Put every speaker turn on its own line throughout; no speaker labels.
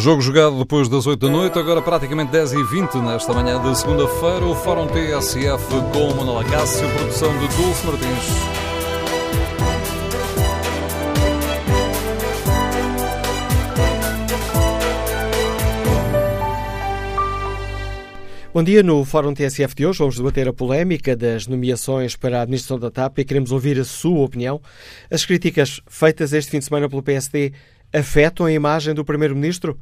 Jogo jogado depois das 8 da noite, agora praticamente 10 e 20 nesta manhã de segunda-feira. O Fórum TSF com Manuela Cássio, produção de Dulce Martins.
Bom dia, no Fórum TSF de hoje vamos debater a polémica das nomeações para a administração da TAP e queremos ouvir a sua opinião. As críticas feitas este fim de semana pelo PSD afetam a imagem do Primeiro-Ministro?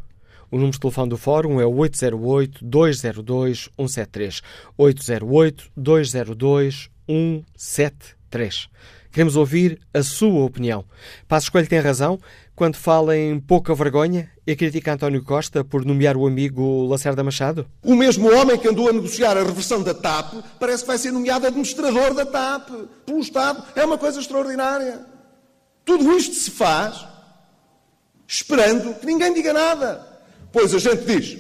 O número de telefone do Fórum é o 808-202-173. 808-202-173. Queremos ouvir a sua opinião. Passo Coelho tem razão quando fala em pouca vergonha e critica António Costa por nomear o amigo Lacerda Machado?
O mesmo homem que andou a negociar a reversão da TAP parece que vai ser nomeado administrador da TAP pelo Estado. É uma coisa extraordinária. Tudo isto se faz esperando que ninguém diga nada. Pois a gente diz: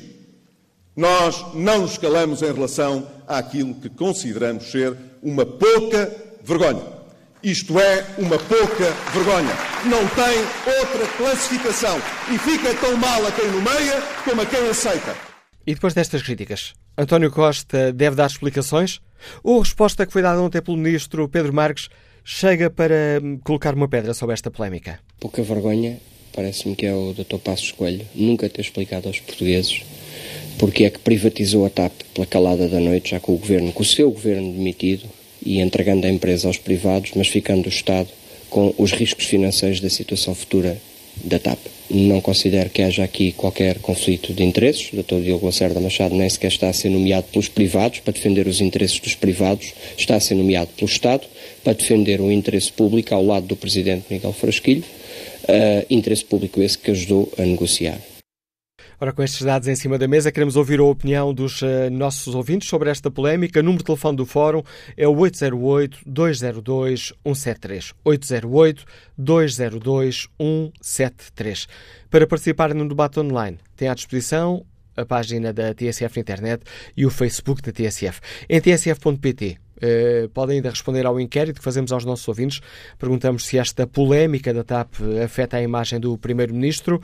nós não nos calamos em relação àquilo que consideramos ser uma pouca vergonha. Isto é uma pouca vergonha. Não tem outra classificação. E fica tão mal a quem nomeia como a quem aceita.
E depois destas críticas, António Costa deve dar explicações? Ou a resposta que foi dada ontem pelo ministro Pedro Marques chega para colocar uma pedra sobre esta polémica?
Pouca vergonha, parece-me que é o Dr. Passos Coelho, nunca ter explicado aos portugueses porque é que privatizou a TAP pela calada da noite, já com o governo, com o seu governo demitido, e entregando a empresa aos privados, mas ficando o Estado com os riscos financeiros da situação futura da TAP. Não considero que haja aqui qualquer conflito de interesses. O Dr. Diogo Lacerda Machado nem sequer está a ser nomeado pelos privados para defender os interesses dos privados, está a ser nomeado pelo Estado para defender o interesse público ao lado do Presidente Miguel Frasquilho, uh, interesse público esse que ajudou a negociar.
Ora, com estes dados em cima da mesa, queremos ouvir a opinião dos uh, nossos ouvintes sobre esta polémica. O número de telefone do Fórum é o 808-202-173. 808-202-173. Para participar no debate online, tem à disposição a página da TSF na internet e o Facebook da TSF. Em tsf.pt Eh, podem ainda responder ao inquérito que fazemos aos nossos ouvintes. Perguntamos se esta polémica da TAP afeta a imagem do Primeiro-Ministro.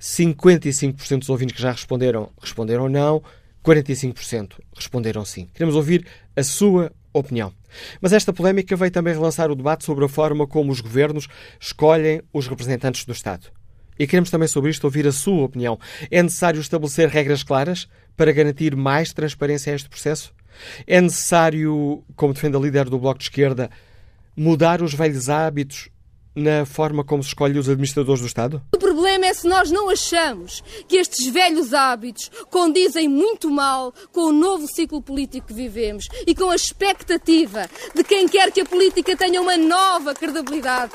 55% dos ouvintes que já responderam responderam não, 45% responderam sim. Queremos ouvir a sua opinião. Mas esta polémica veio também relançar o debate sobre a forma como os governos escolhem os representantes do Estado. E queremos também sobre isto ouvir a sua opinião. É necessário estabelecer regras claras para garantir mais transparência a este processo? É necessário, como defende a líder do Bloco de Esquerda, mudar os velhos hábitos na forma como se escolhe os administradores do Estado?
O problema é se nós não achamos que estes velhos hábitos condizem muito mal com o novo ciclo político que vivemos e com a expectativa de quem quer que a política tenha uma nova credibilidade.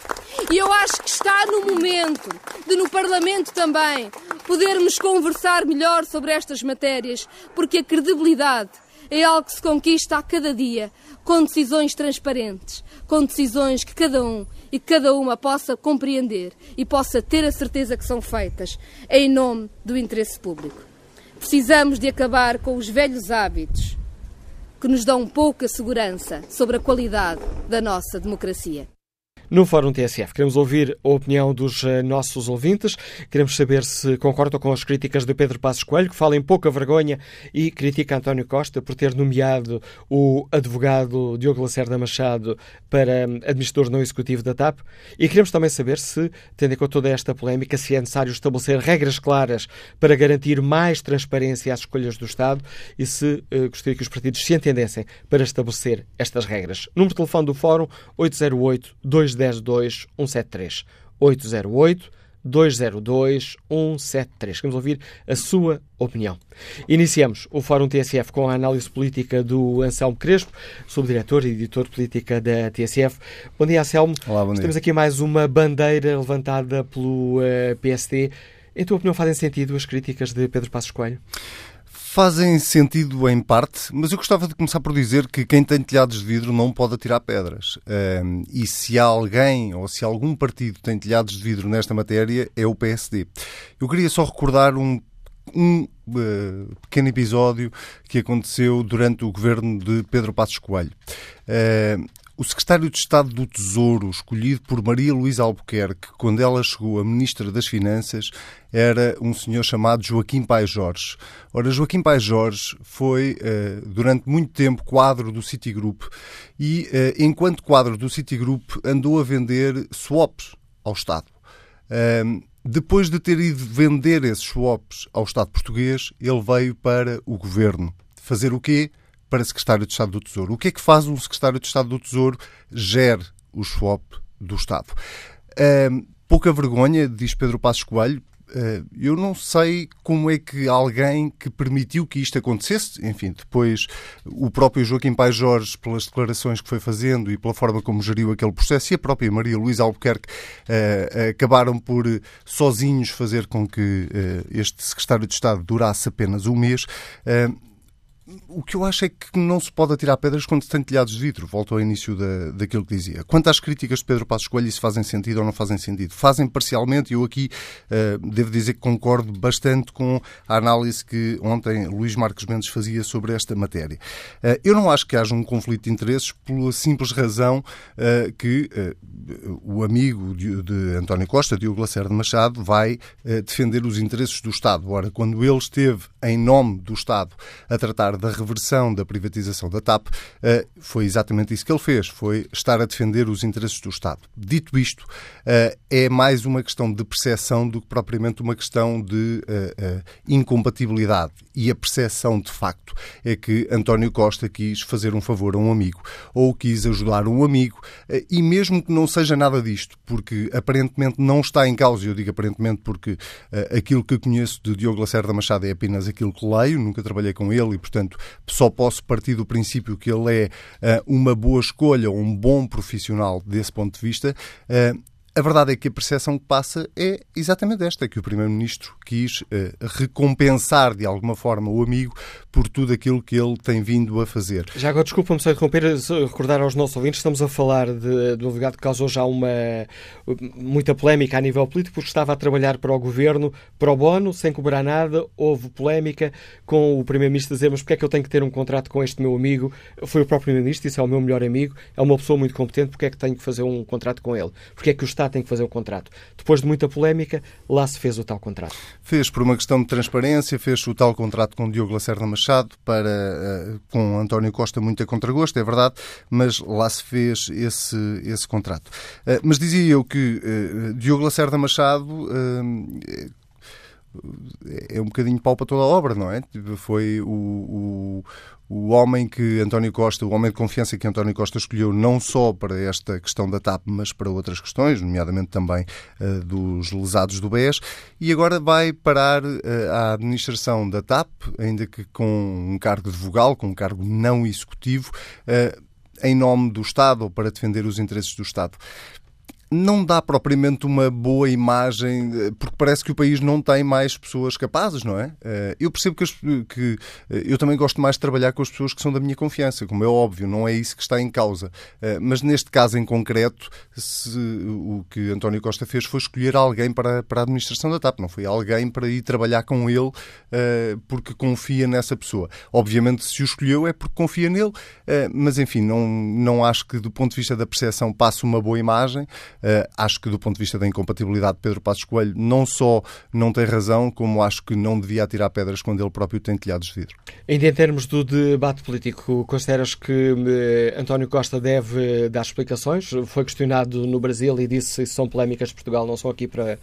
E eu acho que está no momento de, no Parlamento também, podermos conversar melhor sobre estas matérias, porque a credibilidade é algo que se conquista a cada dia, com decisões transparentes, com decisões que cada um e cada uma possa compreender e possa ter a certeza que são feitas em nome do interesse público. Precisamos de acabar com os velhos hábitos que nos dão pouca segurança sobre a qualidade da nossa democracia.
No Fórum TSF, queremos ouvir a opinião dos eh, nossos ouvintes. Queremos saber se concordam com as críticas de Pedro Passos Coelho, que fala em pouca vergonha e critica António Costa por ter nomeado o advogado Diogo Lacerda Machado para hum, administrador não executivo da TAP. E queremos também saber se, tendo em conta toda esta polémica, se é necessário estabelecer regras claras para garantir mais transparência às escolhas do Estado e se uh, gostaria que os partidos se entendessem para estabelecer estas regras. Número de telefone do Fórum 808 2 202 173. 808 202 173. Queremos ouvir a sua opinião. Iniciamos o Fórum TSF com a análise política do Anselmo Crespo, subdiretor e editor política da TSF. Bom dia, Anselmo.
Olá, bom dia.
Temos aqui mais uma bandeira levantada pelo uh, eh, PSD. Em tua opinião, fazem sentido as críticas de Pedro Passos Coelho?
Fazem sentido em parte, mas eu gostava de começar por dizer que quem tem telhados de vidro não pode atirar pedras. Um, e se alguém ou se algum partido tem telhados de vidro nesta matéria, é o PSD. Eu queria só recordar um um uh, pequeno episódio que aconteceu durante o governo de Pedro Passos Coelho. Uh, o secretário de Estado do Tesouro, escolhido por Maria Luísa Albuquerque, quando ela chegou a Ministra das Finanças, era um senhor chamado Joaquim Pai Jorge. Ora, Joaquim Pai Jorge foi, uh, durante muito tempo, quadro do Citigroup e, uh, enquanto quadro do Citigroup, andou a vender swaps ao Estado. Depois de ter ido vender esses swaps ao Estado português, ele veio para o governo. Fazer o quê? Para secretário de Estado do Tesouro. O que é que faz um secretário de Estado do Tesouro? Gere o swap do Estado. pouca vergonha, diz Pedro Passos Coelho, eh, eu não sei como é que alguém que permitiu que isto acontecesse, enfim, depois o próprio Joaquim Pai Jorge, pelas declarações que foi fazendo e pela forma como geriu aquele processo, e a própria Maria Luísa Albuquerque uh, acabaram por sozinhos fazer com que uh, este secretário de Estado durasse apenas um mês. O que eu acho é que não se pode atirar pedras quando se tem telhados de vidro. Volto ao início da, daquilo que dizia. Quanto às críticas de Pedro Passos Coelho, se fazem sentido ou não fazem sentido? Fazem parcialmente. Eu aqui uh, devo dizer que concordo bastante com a análise que ontem Luís Marques Mendes fazia sobre esta matéria. Uh, eu não acho que haja um conflito de interesses pela simples razão uh, que o amigo de, de, António Costa, Diogo Lacerda Machado, vai defender os interesses do Estado. Ora, quando ele esteve em nome do Estado a tratar da reversão da privatização da TAP, eh, foi exatamente isso que ele fez, foi estar a defender os interesses do Estado. Dito isto, é mais uma questão de percepção do que propriamente uma questão de eh, incompatibilidade. E a percepção, de facto, é que António Costa quis fazer um favor a um amigo, ou quis ajudar um amigo, e mesmo que não seja nada disto, porque aparentemente não está em causa, eu digo aparentemente porque aquilo que conheço de Diogo Lacerda Machado é apenas aquilo que leio, nunca trabalhei com ele e, portanto, só posso partir do princípio que ele é uma boa escolha, um bom profissional desse ponto de vista. A verdade é que a percepção que passa é exatamente esta, que o Primeiro-Ministro quis uh, recompensar de alguma forma o amigo por tudo aquilo que ele tem vindo a fazer.
Já agora, desculpa-me só interromper, recordar aos nossos ouvintes, estamos a falar de, de advogado que causou já uma muita polémica a nível político, porque estava a trabalhar para o governo pro bono, sem cobrar nada, houve polémica com o Primeiro-Ministro dizer, mas porque é que eu tenho que ter um contrato com este meu amigo? Foi o próprio Primeiro-Ministro, disse, é o meu melhor amigo, é uma pessoa muito competente, porque é que tenho que fazer um contrato com ele? Porque é que o Estado tem que fazer um contrato? Depois de muita polémica, lá se fez o tal contrato.
Fez por uma questão de transparência, fez o tal contrato com Diogo Lacerda Machado, para, uh, com António Costa muito a contragosto, é verdade, mas lá se fez esse, esse contrato. Uh, mas dizia eu que uh, Diogo Lacerda Machado é um bocadinho pau para toda a obra, não é? Foi o, o, o homem que António Costa, o homem de confiança que António Costa escolheu não só para esta questão da TAP, mas para outras questões, nomeadamente também uh, dos lesados do BES, e agora vai parar uh, a administração da TAP, ainda que com um cargo de vogal, com um cargo não executivo, uh, em nome do Estado ou para defender os interesses do Estado não dá propriamente uma boa imagem, eh, porque parece que o país não tem mais pessoas capazes, não é? Eh, eu percebo que, que, eh, eu também gosto mais de trabalhar com as pessoas que são da minha confiança, como é óbvio, não é isso que está em causa. Mas neste caso em concreto, se, o que António Costa fez foi escolher alguém para, para a administração da TAP, não foi alguém para ir trabalhar com ele porque confia nessa pessoa. Obviamente, se o escolheu é porque confia nele, mas enfim, não, não acho que do ponto de vista da percepção passe uma boa imagem. Uh, acho que, do ponto de vista da incompatibilidade, Pedro Passos Coelho não só não tem razão, como acho que não devia atirar pedras quando ele próprio tem telhados de vidro.
Ainda em termos do debate político, consideras que uh, António Costa deve dar explicações? Foi questionado no Brasil e disse que são polémicas de Portugal, não só aqui para,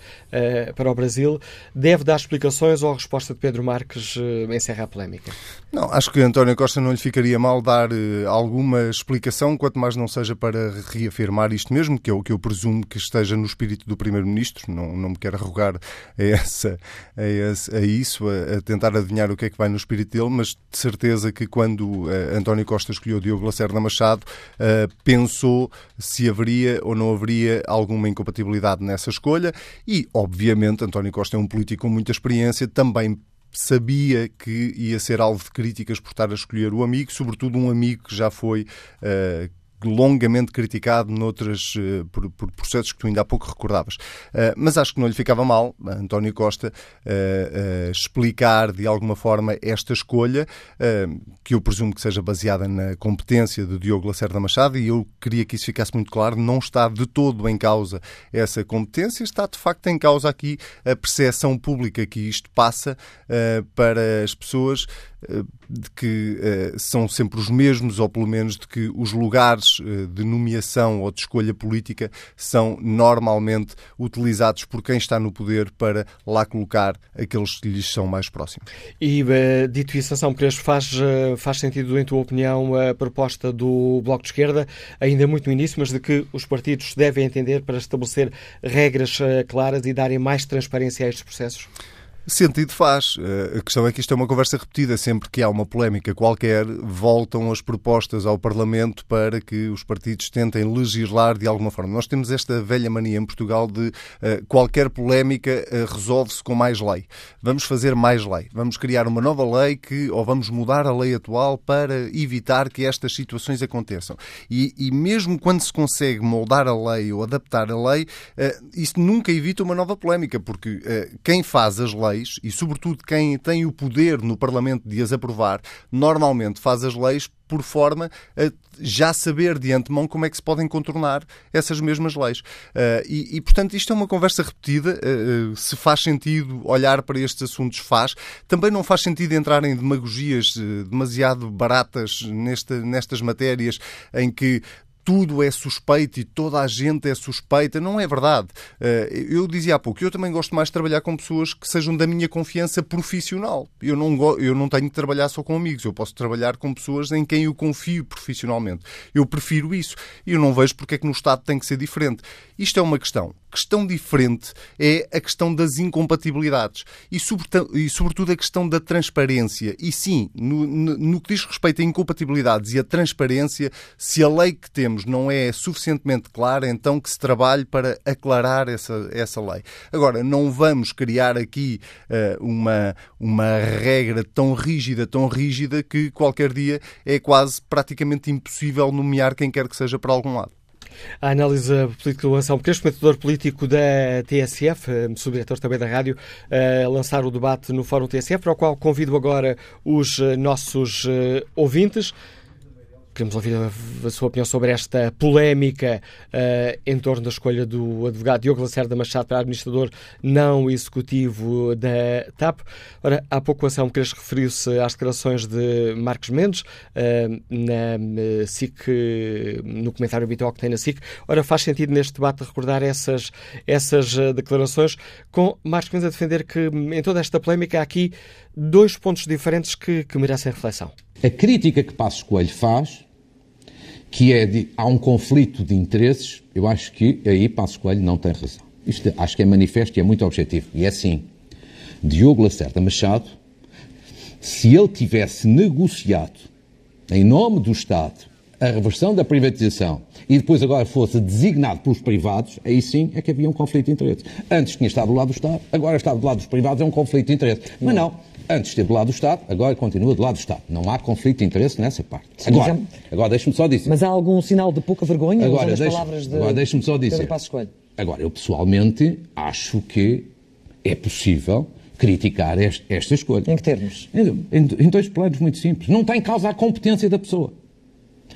para o Brasil. Deve dar explicações ou a resposta de Pedro Marques encerra a polémica?
Não, acho que António Costa não lhe ficaria mal dar alguma explicação, quanto mais não seja para reafirmar isto mesmo, que é o que eu presumo presumo que esteja no espírito do Primeiro-Ministro, não, não me quero arrogar a, essa, a, esse, a isso, a, a, tentar adivinhar o que é que vai no espírito dele, mas de certeza que quando uh, António Costa escolheu Diogo Lacerda Machado, uh, pensou se haveria ou não haveria alguma incompatibilidade nessa escolha. E, obviamente, António Costa é um político com muita experiência, também sabia que ia ser alvo de críticas por estar a escolher o amigo, sobretudo um amigo que já foi uh, longamente criticado noutras, uh, por, por, processos que tu ainda há pouco recordavas. Uh, mas acho que não lhe ficava mal, António Costa, uh, explicar de alguma forma esta escolha, que eu presumo que seja baseada na competência de Diogo Lacerda Machado, e eu queria que isso ficasse muito claro, não está de todo em causa essa competência, está de facto em causa aqui a percepção pública que isto passa para as pessoas de que são sempre os mesmos, ou pelo menos de que os lugares uh, de nomeação ou de escolha política são normalmente utilizados por quem está no poder para lá colocar aqueles que lhes são mais próximos.
E, uh, dito isso, São Pereira, faz, faz sentido, em tua opinião, a proposta do Bloco de Esquerda, ainda muito no início, mas de que os partidos devem entender para estabelecer regras claras e darem mais transparência a estes processos?
Sentido faz. Eh, a questão é que isto é uma conversa repetida. Sempre que há uma polémica qualquer, voltam as propostas ao Parlamento para que os partidos tentem legislar de alguma forma. Nós temos esta velha mania em Portugal de uh, qualquer polémica uh, resolve-se com mais lei. Vamos fazer mais lei. Vamos criar uma nova lei que, ou vamos mudar a lei atual para evitar que estas situações aconteçam. E, e mesmo quando se consegue moldar a lei ou adaptar a lei, isso nunca evita uma nova polémica, porque quem faz as leis leis e, sobretudo, quem tem o poder no Parlamento de as aprovar, normalmente faz as leis por forma a já saber de antemão como é que se podem contornar essas mesmas leis. Uh, e, e, portanto, isto é uma conversa repetida. Uh, se faz sentido olhar para estes assuntos, faz. Também não faz sentido entrar em demagogias demasiado baratas nesta, nestas matérias em que tudo é suspeito e toda a gente é suspeita. Não é verdade. Eh, eu dizia há pouco, eu também gosto mais de trabalhar com pessoas que sejam da minha confiança profissional. Eu não, eu não tenho de trabalhar só com amigos, eu posso trabalhar com pessoas em quem eu confio profissionalmente. Eu prefiro isso. Eu não vejo porque é que no Estado tem que ser diferente. Isto é uma questão questão diferente é a questão das incompatibilidades e, sobretudo, a questão da transparência. E sim, no, no, que diz respeito a incompatibilidades e a transparência, se a lei que temos não é suficientemente clara, então que se trabalhe para aclarar essa, essa lei. Agora, não vamos criar aqui uh, uma, uma regra tão rígida, tão rígida, que qualquer dia é quase praticamente impossível nomear quem quer que seja para algum lado.
A análise política do Anselmo Crespo, comentador político da TSF, eh, subdiretor também da rádio, a lançar o debate no Fórum TSF, para o qual convido agora os eh, nossos eh, ouvintes. Queremos ouvir a, a, sua opinião sobre esta polémica uh, em torno da escolha do advogado Diogo Lacerda Machado para administrador não executivo da TAP. Ora, há pouco o Anselmo Cres referiu-se às declarações de Marcos Mendes uh, na SIC, no comentário habitual que tem na SIC. Ora, faz sentido neste debate recordar essas, essas eh, declarações com Marcos Mendes a defender que em toda esta polémica há aqui dois pontos diferentes que, que merecem reflexão.
A crítica que Passos Coelho faz que é de, há um conflito de interesses, eu acho que aí Passos Coelho não tem razão. Isto acho que é manifesto e é muito objetivo. E é assim, Diogo Lacerda Machado, se ele tivesse negociado, em nome do Estado, a reversão da privatização e depois agora fosse designado pelos privados, aí sim é que havia um conflito de interesses. Antes tinha estado do lado do Estado, agora está do lado dos privados, é um conflito de interesses. Mas não, Antes esteve do lado do Estado, agora continua do lado do Estado. Não há conflito de interesse nessa parte. Sim, agora, agora deixe-me só dizer.
Mas há algum sinal de pouca vergonha
agora,
deixe,
palavras de agora deixe-me só dizer. Agora, eu pessoalmente acho que é possível criticar este, esta escolha.
Em que termos?
Em, em, em dois planos muito simples. Não está em causa a competência da pessoa.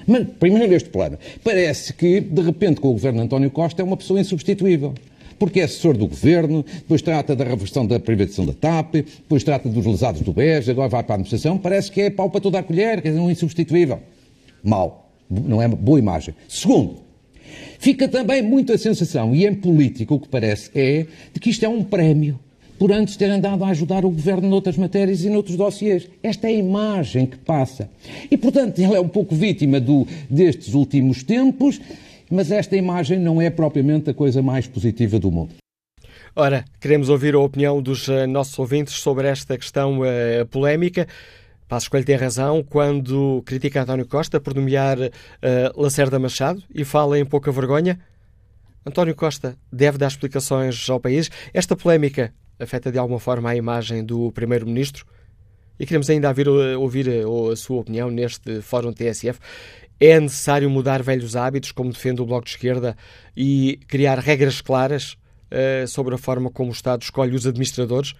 Mas, primeiro, neste plano, parece que, de repente, com o governo de António Costa, é uma pessoa insubstituível porque é assessor do governo, depois trata da reversão da privatização da TAP, depois trata dos lesados do BES, agora vai para a administração. Parece que é pau para toda a colher, quer dizer, um insubstituível. Mal. Não é boa imagem. Segundo, fica também muito a sensação, e em política o que parece é, de que isto é um prémio por antes ter andado a ajudar o governo noutras matérias e noutros dossiês. Esta é a imagem que passa. E, portanto, ele é um pouco vítima do, destes últimos tempos mas esta imagem não é propriamente a coisa mais positiva do mundo.
Ora, queremos ouvir a opinião dos uh, nossos ouvintes sobre esta questão uh, polémica. Passo Coelho tem razão quando critica António Costa por nomear uh, Lacerda Machado e fala em pouca vergonha. António Costa deve dar explicações ao país. Esta polémica afeta de alguma forma a imagem do Primeiro-Ministro? E queremos ainda ouvir, a sua opinião neste Fórum TSF. É necessário mudar velhos hábitos, como defende o Bloco de Esquerda, e criar regras claras uh, sobre a forma como o Estado escolhe os administradores?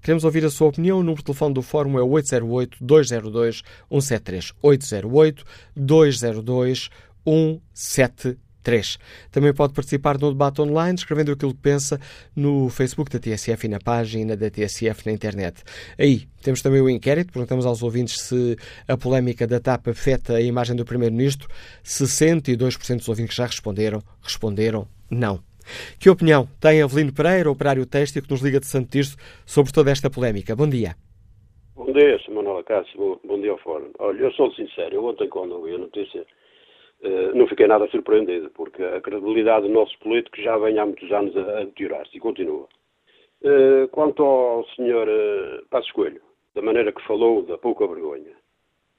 Queremos ouvir a sua opinião. O número de telefone do Fórum é 808-202-173. 808-202-173. 3. Também pode participar no debate online, escrevendo aquilo que pensa no Facebook da TSF e na página da TSF na internet. Aí temos também o inquérito, perguntamos aos ouvintes se a polémica da TAP afeta a imagem do Primeiro-Ministro. 62% dos ouvintes já responderam, responderam não. Que opinião tem Avelino Pereira, operário têxtil, que nos liga de Santo Tirso, sobre toda esta polémica? Bom dia.
Bom dia, Sr. Manuel Cássio. Bom, dia ao Fórum. Olha, eu sou sincero, eu ontem quando ouvi a notícia não fiquei nada surpreendido, porque a credibilidade dos nossos políticos já vem há muitos anos a, deteriorar-se e continua. Uh, quanto ao Sr. Uh, Passos Coelho, da maneira que falou, da pouca vergonha,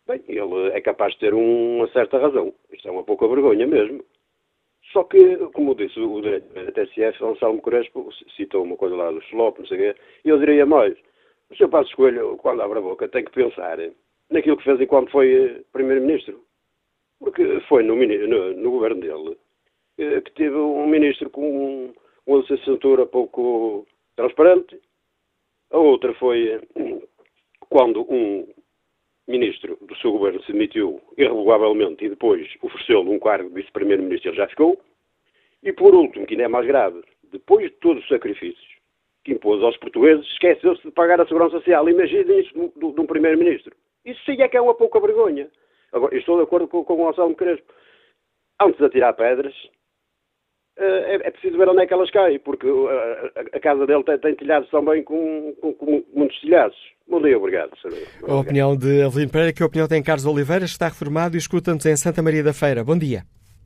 bem, ele é capaz de ter um, uma certa razão. Isto é uma pouca vergonha mesmo. Só que, como disse o direito da TSF, Anselmo Crespo citou uma coisa lá do Slop, não sei o quê, eu diria mais. O Sr. Passos Coelho, quando abre a boca, tem que pensar naquilo que fez enquanto foi Primeiro-Ministro porque foi no, no, no governo dele eh, que teve um ministro com uma licenciatura pouco transparente. A outra foi eh, quando um ministro do seu governo se demitiu irrevogavelmente e depois ofereceu-lhe um cargo de vice-primeiro-ministro ele já ficou. E por último, que ainda é mais grave, depois de todos os sacrifícios que impôs aos portugueses, esqueceu-se de pagar a segurança social. Imaginem isso de um primeiro-ministro. Isso sim é que é uma pouca vergonha. Agora, estou de acordo com, com o Gonçalo Crespo. Antes de atirar pedras, eh, é, é, preciso ver onde é que elas caem, porque eh, a, a casa dele tem, tem telhados também com, com, com, muitos telhados. Bom dia, obrigado.
A opinião de Avelino Pereira, que a opinião tem Carlos Oliveira, está reformado e escuta-nos em Santa Maria da Feira. Bom dia.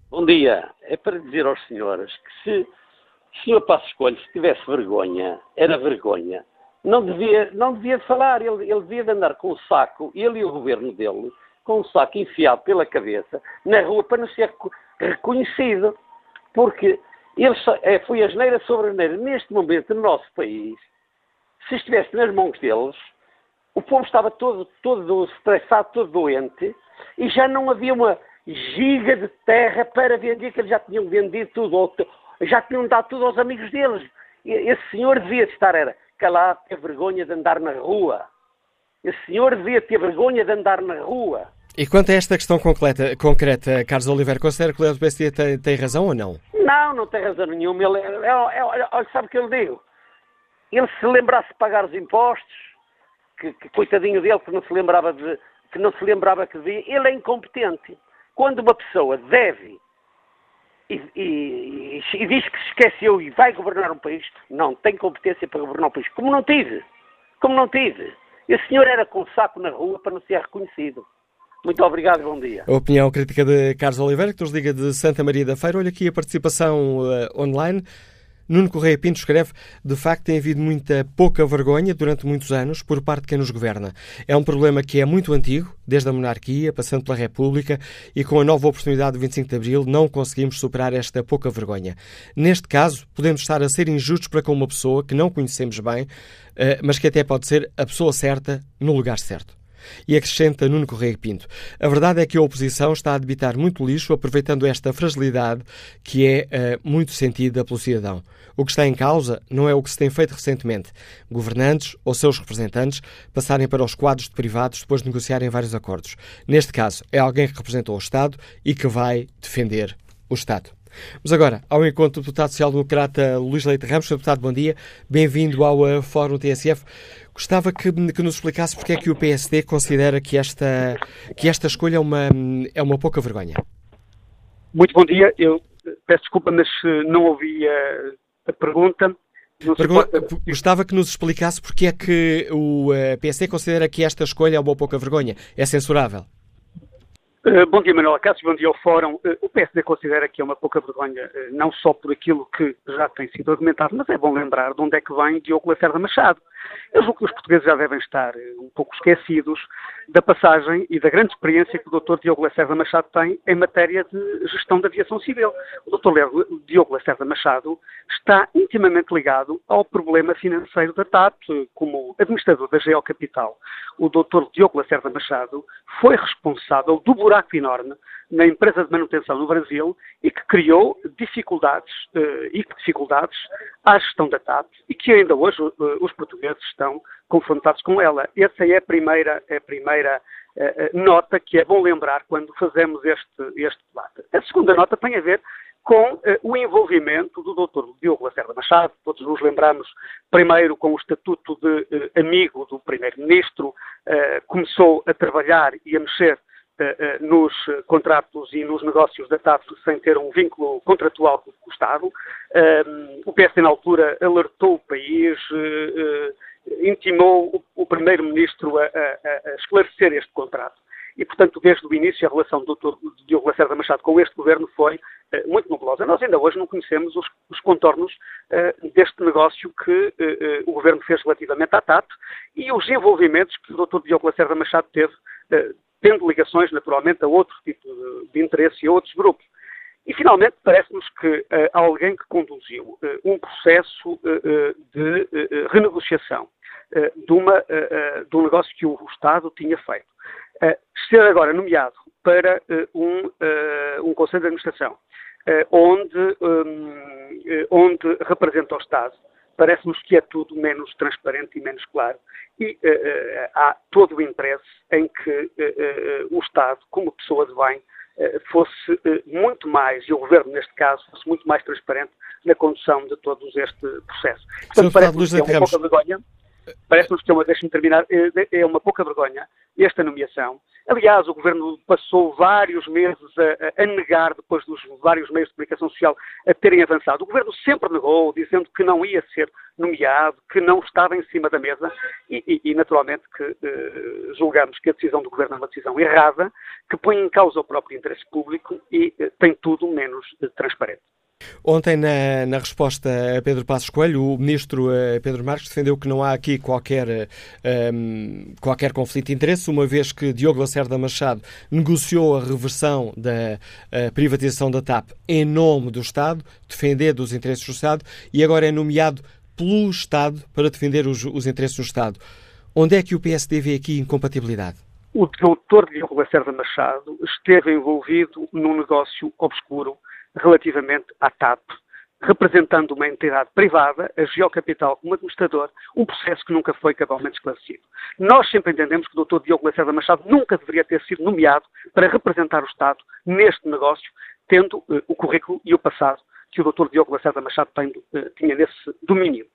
Bom dia. É para dizer aos senhores que se o senhor Passo Escolho se tivesse vergonha, era vergonha, não devia, não devia falar, ele, ele devia andar com o saco, ele e o governo dele, com um saco enfiado pela cabeça na rua para não ser reconhecido. Porque ele só, é, foi a geneira sobre a geneira. Neste momento, no nosso país, se estivesse nas mãos deles, o povo estava todo, todo estressado, todo doente, e já não havia uma giga de terra para vender, que eles já tinham vendido tudo, já tinham dado tudo aos amigos deles. Esse senhor devia estar era, calado, ter vergonha de andar na rua. Esse senhor devia ter vergonha de andar na rua.
E quanto a esta questão concreta, concreta Carlos Oliveira, considera que o Léo do tem, tem, razão ou não?
Não, não tem razão nenhuma. Ele, é, é, é, sabe o que eu lhe digo? Ele se lembrasse de pagar os impostos, que, que, coitadinho dele que não se lembrava de, que não se lembrava que devia, ele é incompetente. Quando uma pessoa deve e, e, e, diz que se esqueceu e vai governar um país, não tem competência para governar um país. Como não tive. Como não tive. Esse senhor era com saco na rua para não ser reconhecido. Muito obrigado bom dia.
A opinião crítica de Carlos Oliveira, que nos liga de Santa Maria da Feira. Olha aqui a participação uh, online. Nuno Correia Pinto escreve: De facto, tem havido muita pouca vergonha durante muitos anos por parte de quem nos governa. É um problema que é muito antigo, desde a monarquia, passando pela República, e com a nova oportunidade do 25 de Abril não conseguimos superar esta pouca vergonha. Neste caso, podemos estar a ser injustos para com uma pessoa que não conhecemos bem, uh, mas que até pode ser a pessoa certa no lugar certo. E acrescenta Nuno Correia Pinto: A verdade é que a oposição está a debitar muito lixo, aproveitando esta fragilidade que é uh, muito sentida pelo cidadão. O que está em causa não é o que se tem feito recentemente. Governantes ou seus representantes passarem para os quadros de privados depois de negociarem vários acordos. Neste caso, é alguém que representa o Estado e que vai defender o Estado. Mas agora, ao encontro do deputado social-democrata Luís Leite Ramos. Sr. Deputado, bom dia. Bem-vindo ao uh, Fórum TSF. Gostava que, que, nos explicasse porque é que o PSD considera que esta, que esta escolha é uma, é uma pouca vergonha.
Muito bom dia. Eu peço desculpa, mas eh, não ouvi a, a pergunta.
Gostava que nos explicasse porque é que o uh, PSD considera que esta escolha é uma pouca vergonha. É censurável.
Bom dia, Manuel Cássio, bom dia ao Fórum. O PSD considera que é uma pouca vergonha, não só por aquilo que já tem sido argumentado, mas é bom lembrar de onde é que vem Diogo Lacerda Machado. Eu julgo que os portugueses já devem estar eh, um pouco esquecidos da passagem e da grande experiência que o Dr. Diogo Lacerda Machado tem em matéria de gestão da aviação civil. O Dr. Diogo Lacerda Machado está intimamente ligado ao problema financeiro da TAP, como administrador da Geocapital. O Dr. Diogo Lacerda Machado foi responsável do buraco enorme na empresa de manutenção no Brasil e que criou dificuldades uh, e dificuldades à gestão da TAP e que ainda hoje uh, os portugueses estão confrontados com ela. Essa é a primeira, a primeira uh, nota que é bom lembrar quando fazemos este, este debate. A segunda nota tem a ver com o envolvimento do Dr. Diogo Lacerda Machado. Todos nos lembramos, primeiro, com o estatuto de amigo do Primeiro-Ministro, começou a trabalhar e a mexer nos contratos e nos negócios da TAP sem ter um vínculo contratual com o Estado. Eh, o PSD, na altura, alertou o país, intimou o Primeiro-Ministro a, a, esclarecer este contrato. E, portanto, desde o início, a relação do Dr. Diogo Lacerda Machado com este governo foi uh, muito nebulosa. Nós ainda hoje não conhecemos os, os contornos uh, deste negócio que uh, o governo fez relativamente à TAP e os envolvimentos que o Dr. Diogo Lacerda Machado teve tendo ligações, naturalmente, a outro tipo de, de interesse e a outros grupos. E, finalmente, parece-nos que uh, alguém que conduziu uh, um processo uh, de renegociação de, uma, de, um negócio que o, Estado tinha feito, ser agora nomeado para um, um Conselho de Administração, onde, um, onde representa o Estado, parece-nos que é tudo menos transparente e menos claro. E uh, há todo o interesse em que uh, o Estado, como pessoa de bem, fosse muito mais, e o Governo neste caso, fosse muito mais transparente na condução de todo este processo. Portanto, parece-nos que é uma pouca vergonha, parece-nos que é uma, deixe-me terminar, é uma pouca vergonha esta nomeação, Aliás, o Governo passou vários meses a, a, negar, depois dos vários meios de comunicação social a terem avançado. O Governo sempre negou, dizendo que não ia ser nomeado, que não estava em cima da mesa e, e, e naturalmente, que eh, julgamos que a decisão do Governo é uma decisão errada, que põe em causa o próprio interesse público e eh, tem tudo menos eh, transparente.
Ontem, na, na, resposta a Pedro Passos Coelho, o ministro uh, Pedro Marques defendeu que não há aqui qualquer, um, ehm, qualquer conflito de interesse, uma vez que Diogo Lacerda Machado negociou a reversão da uh, privatização da TAP em nome do Estado, defender os interesses do Estado, e agora é nomeado pelo Estado para defender os, os interesses do Estado. Onde é que o PSD vê aqui incompatibilidade?
O doutor Diogo Lacerda Machado esteve envolvido num negócio obscuro relativamente à TAP, representando uma entidade privada, a Geocapital, como administrador, um processo que nunca foi cabalmente esclarecido. Nós sempre entendemos que o Dr. Diogo Lacerda Machado nunca deveria ter sido nomeado para representar o Estado neste negócio, tendo uh, o currículo e o passado que o Dr. Diogo Lacerda Machado tem, uh, tinha nesse domínio.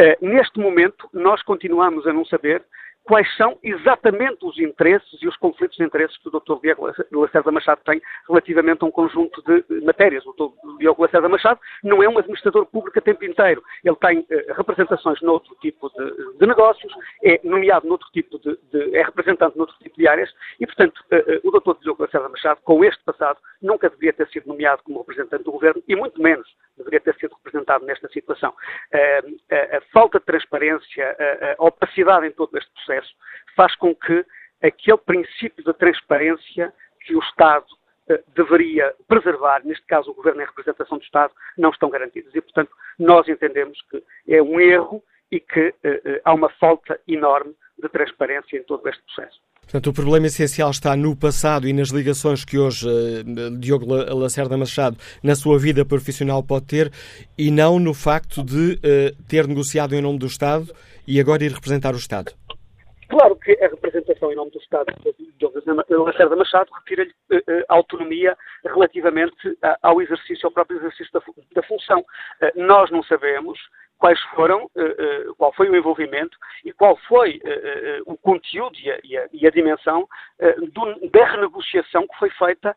Uh, neste momento, nós continuamos a não saber quais são exatamente os interesses e os conflitos de interesses que o Dr. Diogo Lacerda Machado tem relativamente a um conjunto de matérias. O Dr. Diogo Lacerda Machado não é um administrador público a tempo inteiro. Ele tem eh, representações noutro tipo de, de, negócios, é nomeado noutro tipo de, de, é representante noutro tipo de áreas e, portanto, eh, o Dr. Diogo Lacerda Machado, com este passado, nunca deveria ter sido nomeado como representante do Governo e muito menos deveria ter sido representado nesta situação. a, falta de transparência, a opacidade em todo este processo processo faz com que aquele princípio de transparência que o Estado eh, deveria preservar, neste caso o Governo em representação do Estado, não estão garantidos. E, portanto, nós entendemos que é um erro e que eh, eh, há uma falta enorme de transparência em todo este processo.
Portanto, o problema essencial está no passado e nas ligações que hoje uh, Diogo Lacerda Machado, na sua vida profissional, pode ter, e não no facto de ter negociado em nome do Estado e agora ir representar o Estado.
Claro que a representação em nome do Estado de Lacerda Machado retira-lhe uh, uh, autonomia relativamente ao exercício, ao próprio exercício da, da função. nós não sabemos quais foram, qual foi o envolvimento e qual foi o conteúdo e a, e a, e a dimensão do, da renegociação que foi feita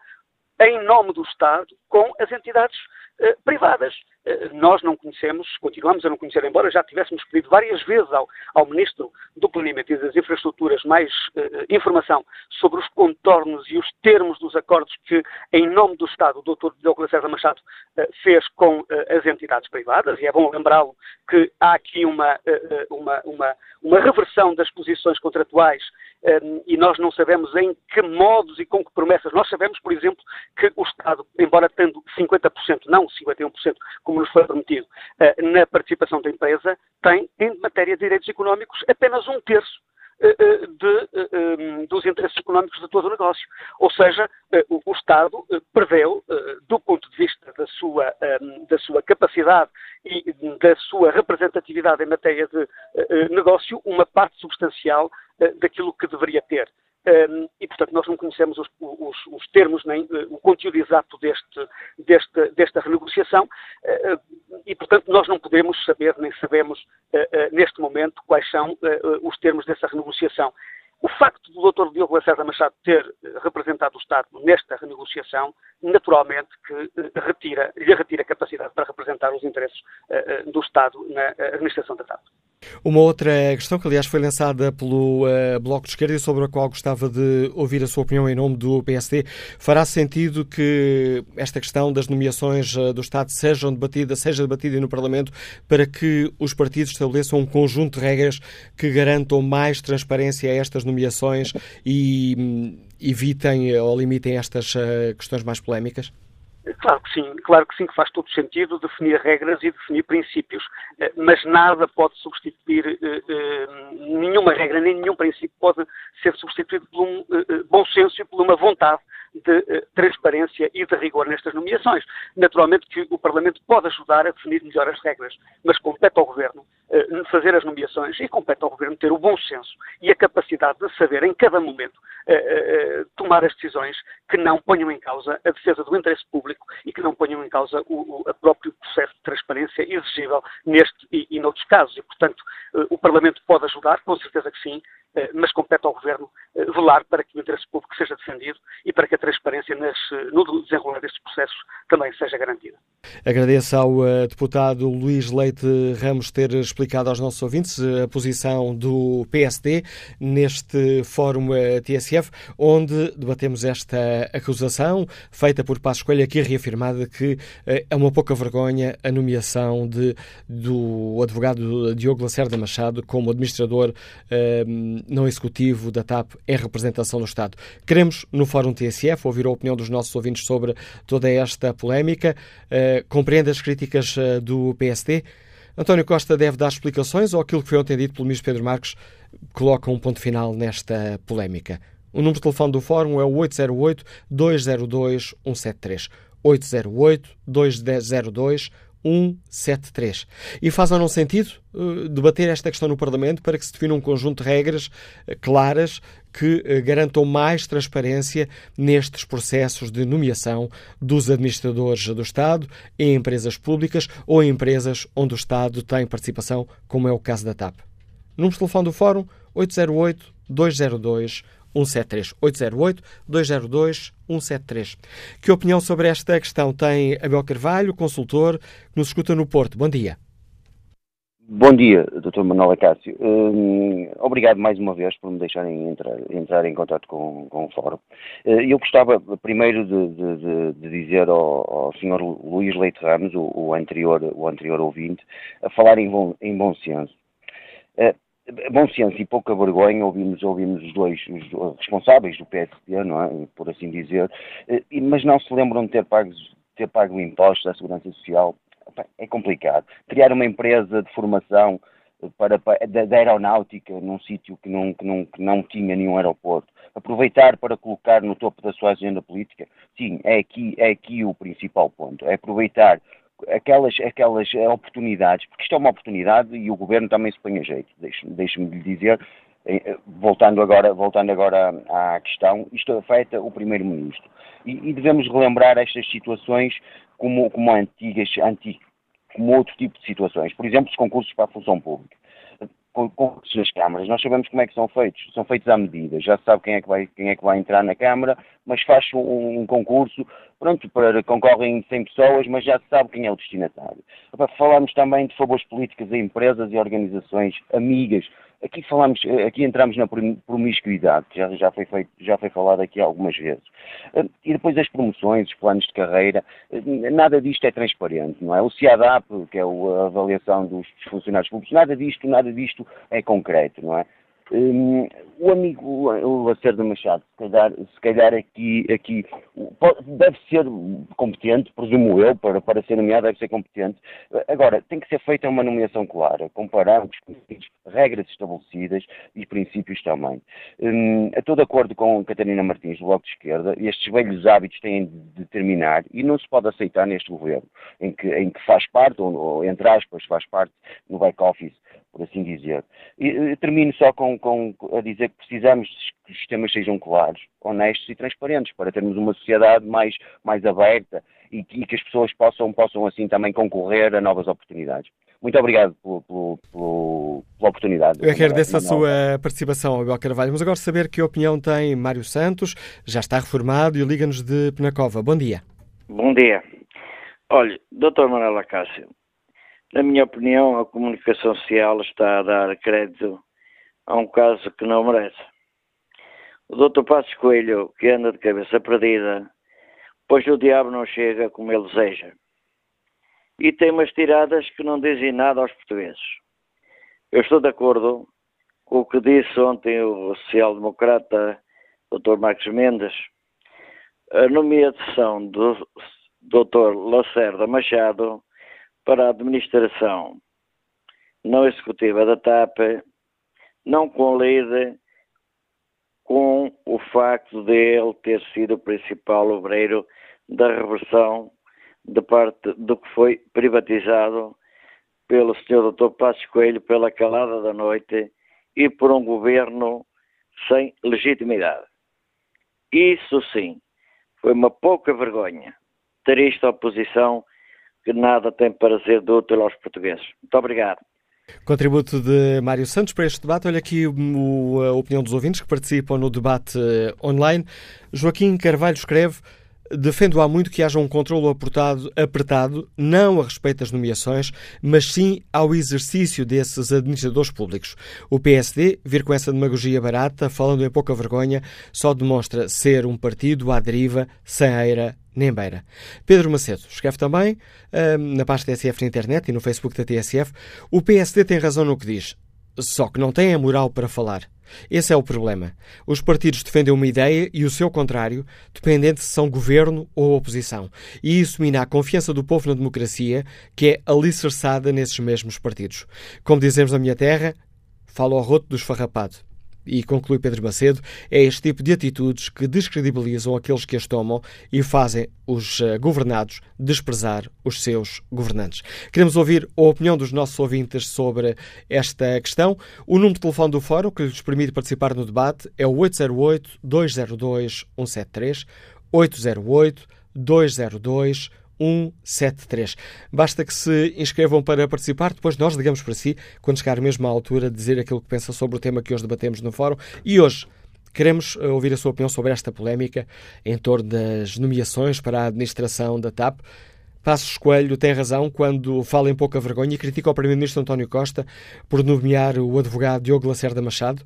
em nome do Estado com as entidades eh, privadas. Eh, nós não conhecemos, continuamos a não conhecer, embora já tivéssemos pedido várias vezes ao, ao Ministro do Planeamento e das Infraestruturas mais uh, informação sobre os contornos e os termos dos acordos que, em nome do Estado, o Dr. Douglas César Machado fez com as entidades privadas, e é bom lembrá-lo que há aqui uma, uma, uma, uma reversão das posições contratuais um, e nós não sabemos em que modos e com que promessas. Nós sabemos, por exemplo, que o Estado, embora tendo 50%, não 51%, como nos foi prometido, uh, na participação da empresa, tem, em matéria de direitos económicos, apenas um terço eh, eh, de, dos interesses económicos de todo o negócio. Ou seja, o Estado preveu, do ponto de vista da sua, da sua capacidade e da sua representatividade em matéria de negócio, uma parte substancial daquilo que deveria ter. E, portanto, nós não conhecemos os, os, os termos nem uh, o conteúdo exato deste, deste, desta renegociação uh, e, portanto, nós não podemos saber nem sabemos neste momento quais são os termos dessa renegociação. O facto do Dr. Diogo Lacerda Machado ter representado o Estado nesta renegociação, naturalmente que retira, lhe retira capacidade para representar os interesses do Estado na administração da TAP.
Uma outra questão que, aliás, foi lançada pelo uh, Bloco de Esquerda e sobre a qual gostava de ouvir a sua opinião em nome do PSD. Fará sentido que esta questão das nomeações uh, do Estado sejam debatida, seja debatida no Parlamento para que os partidos estabeleçam um conjunto de regras que garantam mais transparência a estas nomeações e um, evitem ou limitem estas questões mais polémicas?
Claro que sim, claro que sim, que faz todo sentido definir regras e definir princípios, eh, mas nada pode substituir, eh, eh, nenhuma regra, nem nenhum princípio pode ser substituído por um bom senso e por uma vontade de transparência e de rigor nestas nomeações. Naturalmente que o Parlamento pode ajudar a definir melhor as regras, mas compete ao Governo fazer as nomeações e compete ao Governo ter o bom senso e a capacidade de saber em cada momento tomar as decisões que não ponham em causa a defesa do interesse público e que não ponham em causa o, o próprio processo de transparência exigível neste e, e noutros casos. E, portanto, o Parlamento pode ajudar, com certeza que sim, mas compete ao Governo eh, velar para que o interesse público seja defendido e para que a transparência nas, no desenrolar destes processos também seja garantida.
Agradeço ao deputado Luís Leite Ramos ter explicado aos nossos ouvintes a posição do PSD neste Fórum TSF, onde debatemos esta acusação feita por Passos Coelho, aqui reafirmada que é uma pouca vergonha a nomeação de, do advogado Diogo Lacerda Machado como administrador não executivo da TAP é representação do Estado. Queremos, no Fórum TSF, ouvir a opinião dos nossos ouvintes sobre toda esta polémica. Uh, compreende as críticas uh, do PSD? António Costa deve dar explicações ou aquilo que foi ontem dito pelo ministro Pedro Marques coloca um ponto final nesta polémica? O número de telefone do Fórum é o 808-202-173. 808-202-173. 173. E faz ou não sentido uh, debater esta questão no Parlamento para que se defina um conjunto de regras uh, claras que uh, garantam mais transparência nestes processos de nomeação dos administradores do Estado em empresas públicas ou em empresas onde o Estado tem participação, como é o caso da TAP. Número de telefone do Fórum 808 202 173 808 202 173. Que opinião sobre esta questão tem Abel Carvalho, consultor, que nos escuta no Porto? Bom dia.
Bom dia, Dr. Manuel Acácio. Hum, obrigado mais uma vez por me deixarem entrar, entrar em contato com, com o Fórum. Uh, eu gostava primeiro de, de, de dizer ao, ao Sr. Luís Leite Ramos, o, o, anterior, o anterior ouvinte, a falar em bom, em bom senso. Uh, bom senso e pouca vergonha, ouvimos, ouvimos os dois os responsáveis do PSD, não é? por assim dizer, eh, mas não se lembram de ter pago, ter pago o imposto da Segurança Social. É complicado. Criar uma empresa de formação eh, para, para da, da, aeronáutica num sítio que não, que, não, que não tinha nenhum aeroporto. Aproveitar para colocar no topo da sua agenda política, sim, é aqui, é aqui o principal ponto. É aproveitar aquelas, aquelas oportunidades, porque isto é uma oportunidade e o governo também se põe a jeito, deixe-me lhe dizer, eh, voltando agora, voltando agora à questão, isto afeta o Primeiro-Ministro. E, e, devemos relembrar estas situações como, como antigas, antigas, como outro tipo de situações. Por exemplo, os concursos para a função pública concursos nas câmaras. Nós sabemos como é que são feitos, são feitos à medida. Já se sabe quem é que vai, quem é que vai entrar na Câmara, mas faz um, um concurso, pronto, para, concorrem 100 pessoas, mas já se sabe quem é o destinatário. Falamos também de favores políticos a empresas e organizações amigas aqui falamos, aqui entramos na promiscuidade, que já, já, foi feito, já foi falado aqui algumas vezes. E depois as promoções, os planos de carreira, nada disto é transparente, não é? O CIADAP, que é a avaliação dos funcionários públicos, nada disto, nada disto é concreto, não é? Um, o amigo o Lacerda Machado, se calhar, se calhar aqui, aqui deve ser competente, presumo eu, para, para ser nomeado deve ser competente. Agora, tem que ser feita uma nomeação clara, comparando regras estabelecidas e princípios também. Um, estou de acordo com Catarina Martins, do Bloco de Esquerda, estes velhos hábitos têm de terminar e não se pode aceitar neste governo, em que, em que faz parte, ou, ou entre aspas, faz parte no back-office por assim dizer. E, termino só com, com, a dizer que precisamos que os sistemas sejam claros, honestos e transparentes para termos uma sociedade mais, mais aberta e que, e que as pessoas possam, possam assim também concorrer a novas oportunidades. Muito obrigado pelo, pelo, pelo, pela oportunidade.
Eu agradeço a sua participação, Abel Carvalho. Vamos agora saber que opinião tem Mário Santos, já está reformado e liga-nos de Penacova. Bom dia.
Bom dia. Olha, Dr. Manuel Acácio, na minha opinião, a comunicação social está a dar crédito a um caso que não merece. O Dr. Passos Coelho, que anda de cabeça perdida, pois o diabo não chega como ele deseja. E tem umas tiradas que não dizem nada aos portugueses. Eu estou de acordo com o que disse ontem o social-democrata Dr. Marcos Mendes. A nomeação do Dr. Lacerda Machado para a administração não executiva da TAP não colide com o facto de ele ter sido o principal obreiro da reversão de parte do que foi privatizado pelo Sr. Dr. Passos Coelho pela calada da noite e por um governo sem legitimidade. Isso sim, foi uma pouca vergonha ter isto a oposição que nada tem para ser de útil aos portugueses. Muito obrigado.
Contributo de Mário Santos para este debate. Olha aqui o, a opinião dos ouvintes que participam no debate eh, online. Joaquim Carvalho escreve. Defendo há muito que haja um controle apertado, apertado, não a respeito das nomeações, mas sim ao exercício desses administradores públicos. O PSD, vir com essa demagogia barata, falando em pouca vergonha, só demonstra ser um partido à deriva, sem eira nem beira. Pedro Macedo escreve também, hum, na da TSF na internet e no Facebook da TSF, o PSD tem razão no que diz, só que não tem a moral para falar. Esse é o problema. Os partidos defendem uma ideia e o seu contrário, dependendo se são governo ou oposição. E isso mina a confiança do povo na democracia, que é alicerçada nesses mesmos partidos. Como dizemos na minha terra, falo ao roto do esfarrapado e conclui Pedro Macedo, é este tipo de atitudes que descredibilizam aqueles que as tomam e fazem os eh, governados desprezar os seus governantes. Queremos ouvir a opinião dos nossos ouvintes sobre esta questão. O número de telefone do Fórum que lhes permite participar no debate é o 808-202-173, 808-202-173. 173. Basta que se inscrevam para participar, depois nós ligamos para si, quando chegar mesmo à altura, dizer aquilo que pensa sobre o tema que hoje debatemos no fórum. E hoje queremos eh, ouvir a sua opinião sobre esta polémica em torno das nomeações para a administração da TAP. Passos Coelho tem razão quando fala em pouca vergonha e critica o Primeiro-Ministro António Costa por nomear o advogado Diogo Lacerda Machado.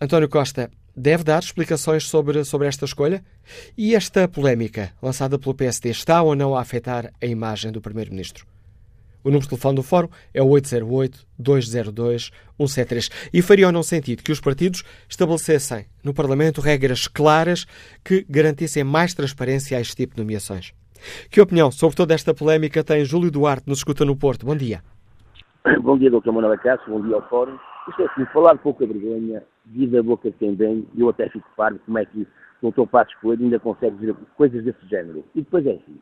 António Costa deve dar explicações sobre, sobre esta escolha? E esta polémica lançada pelo PSD está ou não a afetar a imagem do Primeiro-Ministro? O número de telefone do Fórum é o 808-202-173 e faria ou não sentido que os partidos estabelecessem no Parlamento regras claras que garantissem mais transparência a este tipo de nomeações. Que opinião sobre toda esta polémica tem Júlio Duarte, nos escuta no Porto? Bom dia.
Bom dia, Dr. Manuel Cássio, bom dia ao Fórum. Isto é assim, falar pouca vergonha, vir da boca de quem vem, eu até fico parvo como é que o Dr. Passos Coelho ainda consegue dizer coisas desse género. E depois é assim,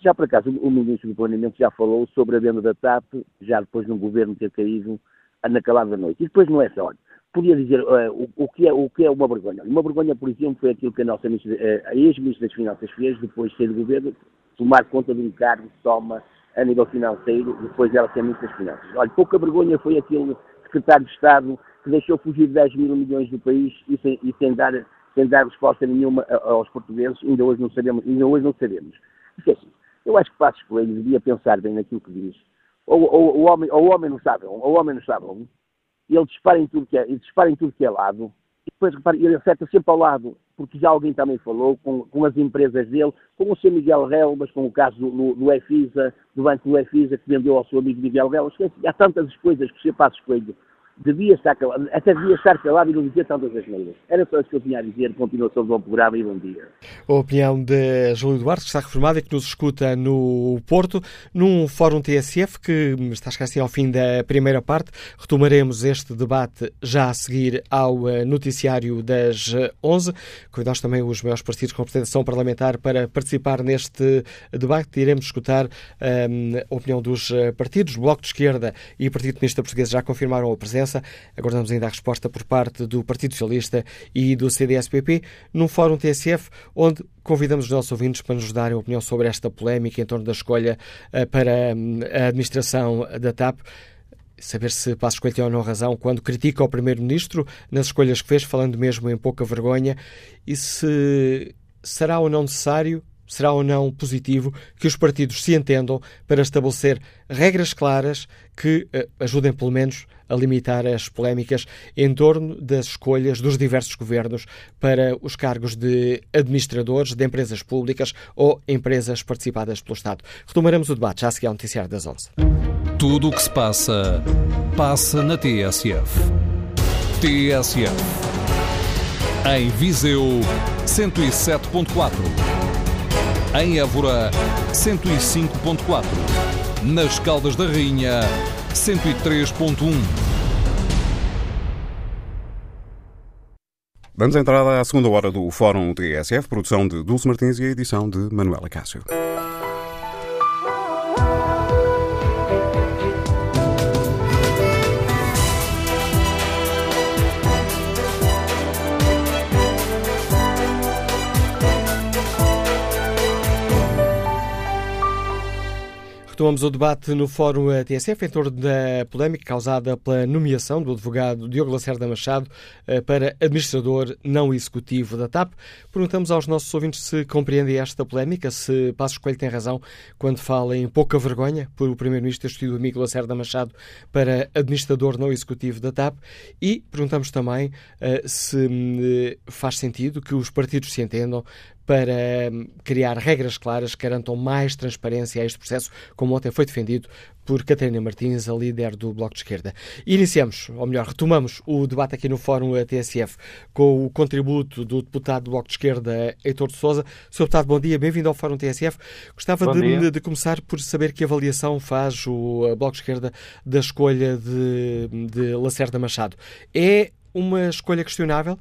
já por acaso o Ministro do Planeamento já falou sobre a venda da TAP, já depois no governo ter caído na calada da noite. E depois não é só, podia dizer uh, o, o, que é, o que é uma vergonha. Uma vergonha, por exemplo, foi aquilo que a nossa uh, a ex-ministra das Finanças fez, depois de ser do governo, tomar conta de um cargo toma a nível financeiro, depois dela ser ministra das Finanças. Olha, pouca vergonha foi aquele secretário de Estado que deixou fugir 10 mil milhões do país e sem, e sem dar, sem dar resposta nenhuma aos portugueses, ainda hoje não sabemos. Ainda hoje não sabemos. Isso é assim, eu acho que Passos Coelho devia pensar bem naquilo que diz. Ou, ou, o, homem, ou o homem não sabe, ou o homem não sabe, ele dispara em tudo que é, dispara em tudo que é lado, e depois, repare, ele acerta sempre ao lado, porque já alguém também falou com, com as empresas dele, com o seu Miguel Relbas, com o caso do, do EFISA, do banco do EFISA, que vendeu ao seu amigo Miguel Relbas. Há tantas coisas que o Sr. Passos Coelho devia estar calado, até devia estar calado e não dizer tantas asneiras. Era só isso que eu tinha a dizer. Continuação do bom programa e bom dia.
A opinião de Júlio Duarte, que está reformado e que nos escuta no Porto, num fórum TSF que está assim ao fim da primeira parte. Retomaremos este debate já a seguir ao eh, noticiário das 11. Convidamos também os maiores partidos com representação parlamentar para participar neste debate. Iremos escutar um, ehm, a opinião dos eh, partidos. O Bloco de Esquerda e o Partido Comunista Português já confirmaram a presença presença. Aguardamos ainda a resposta por parte do Partido Socialista e do CDS-PP num fórum TSF, onde convidamos os nossos ouvintes para nos darem opinião sobre esta polémica em torno da escolha eh, para hum, a administração da TAP saber se Passos Coelho tem ou não razão quando critica o Primeiro-Ministro nas escolhas que fez, falando mesmo em pouca vergonha, e se será ou não necessário será ou não positivo que os partidos se entendam para estabelecer regras claras que uh, ajudem, pelo menos, a limitar as polémicas em torno das escolhas dos diversos governos para os cargos de administradores de empresas públicas ou empresas participadas pelo Estado. Retomaremos o debate já a seguir ao noticiário das 11.
Tudo o que se passa, passa na TSF. TSF. Em Viseu, 107.4 em Évora 105.4, nas Caldas da Rainha 103.1.
Damos entrada à segunda hora do Fórum TSF, produção de Dulce Martins e a edição de Manuela Cássio.
Retomamos o debate no Fórum TSF em torno da polémica causada pela nomeação do advogado Diogo Lacerda Machado eh, para administrador não executivo da TAP. Perguntamos aos nossos ouvintes se compreendem esta polémica, se Passos Coelho tem razão quando fala em pouca vergonha por o Primeiro-Ministro ter escolhido o amigo Lacerda Machado para administrador não executivo da TAP e perguntamos também uh, se uh, faz sentido que os partidos se entendam para hum, criar regras claras que garantam mais transparência a este processo, como ontem foi defendido por Catarina Martins, a líder do Bloco de Esquerda. Iniciamos, ou melhor, retomamos o debate aqui no Fórum TSF com o contributo do deputado do Bloco de Esquerda, Heitor de Souza. Sr. deputado, bom dia, bem-vindo ao Fórum TSF. Gostava de, de, começar por saber que avaliação faz o Bloco de Esquerda da escolha de, de Lacerda Machado. É uma escolha questionável?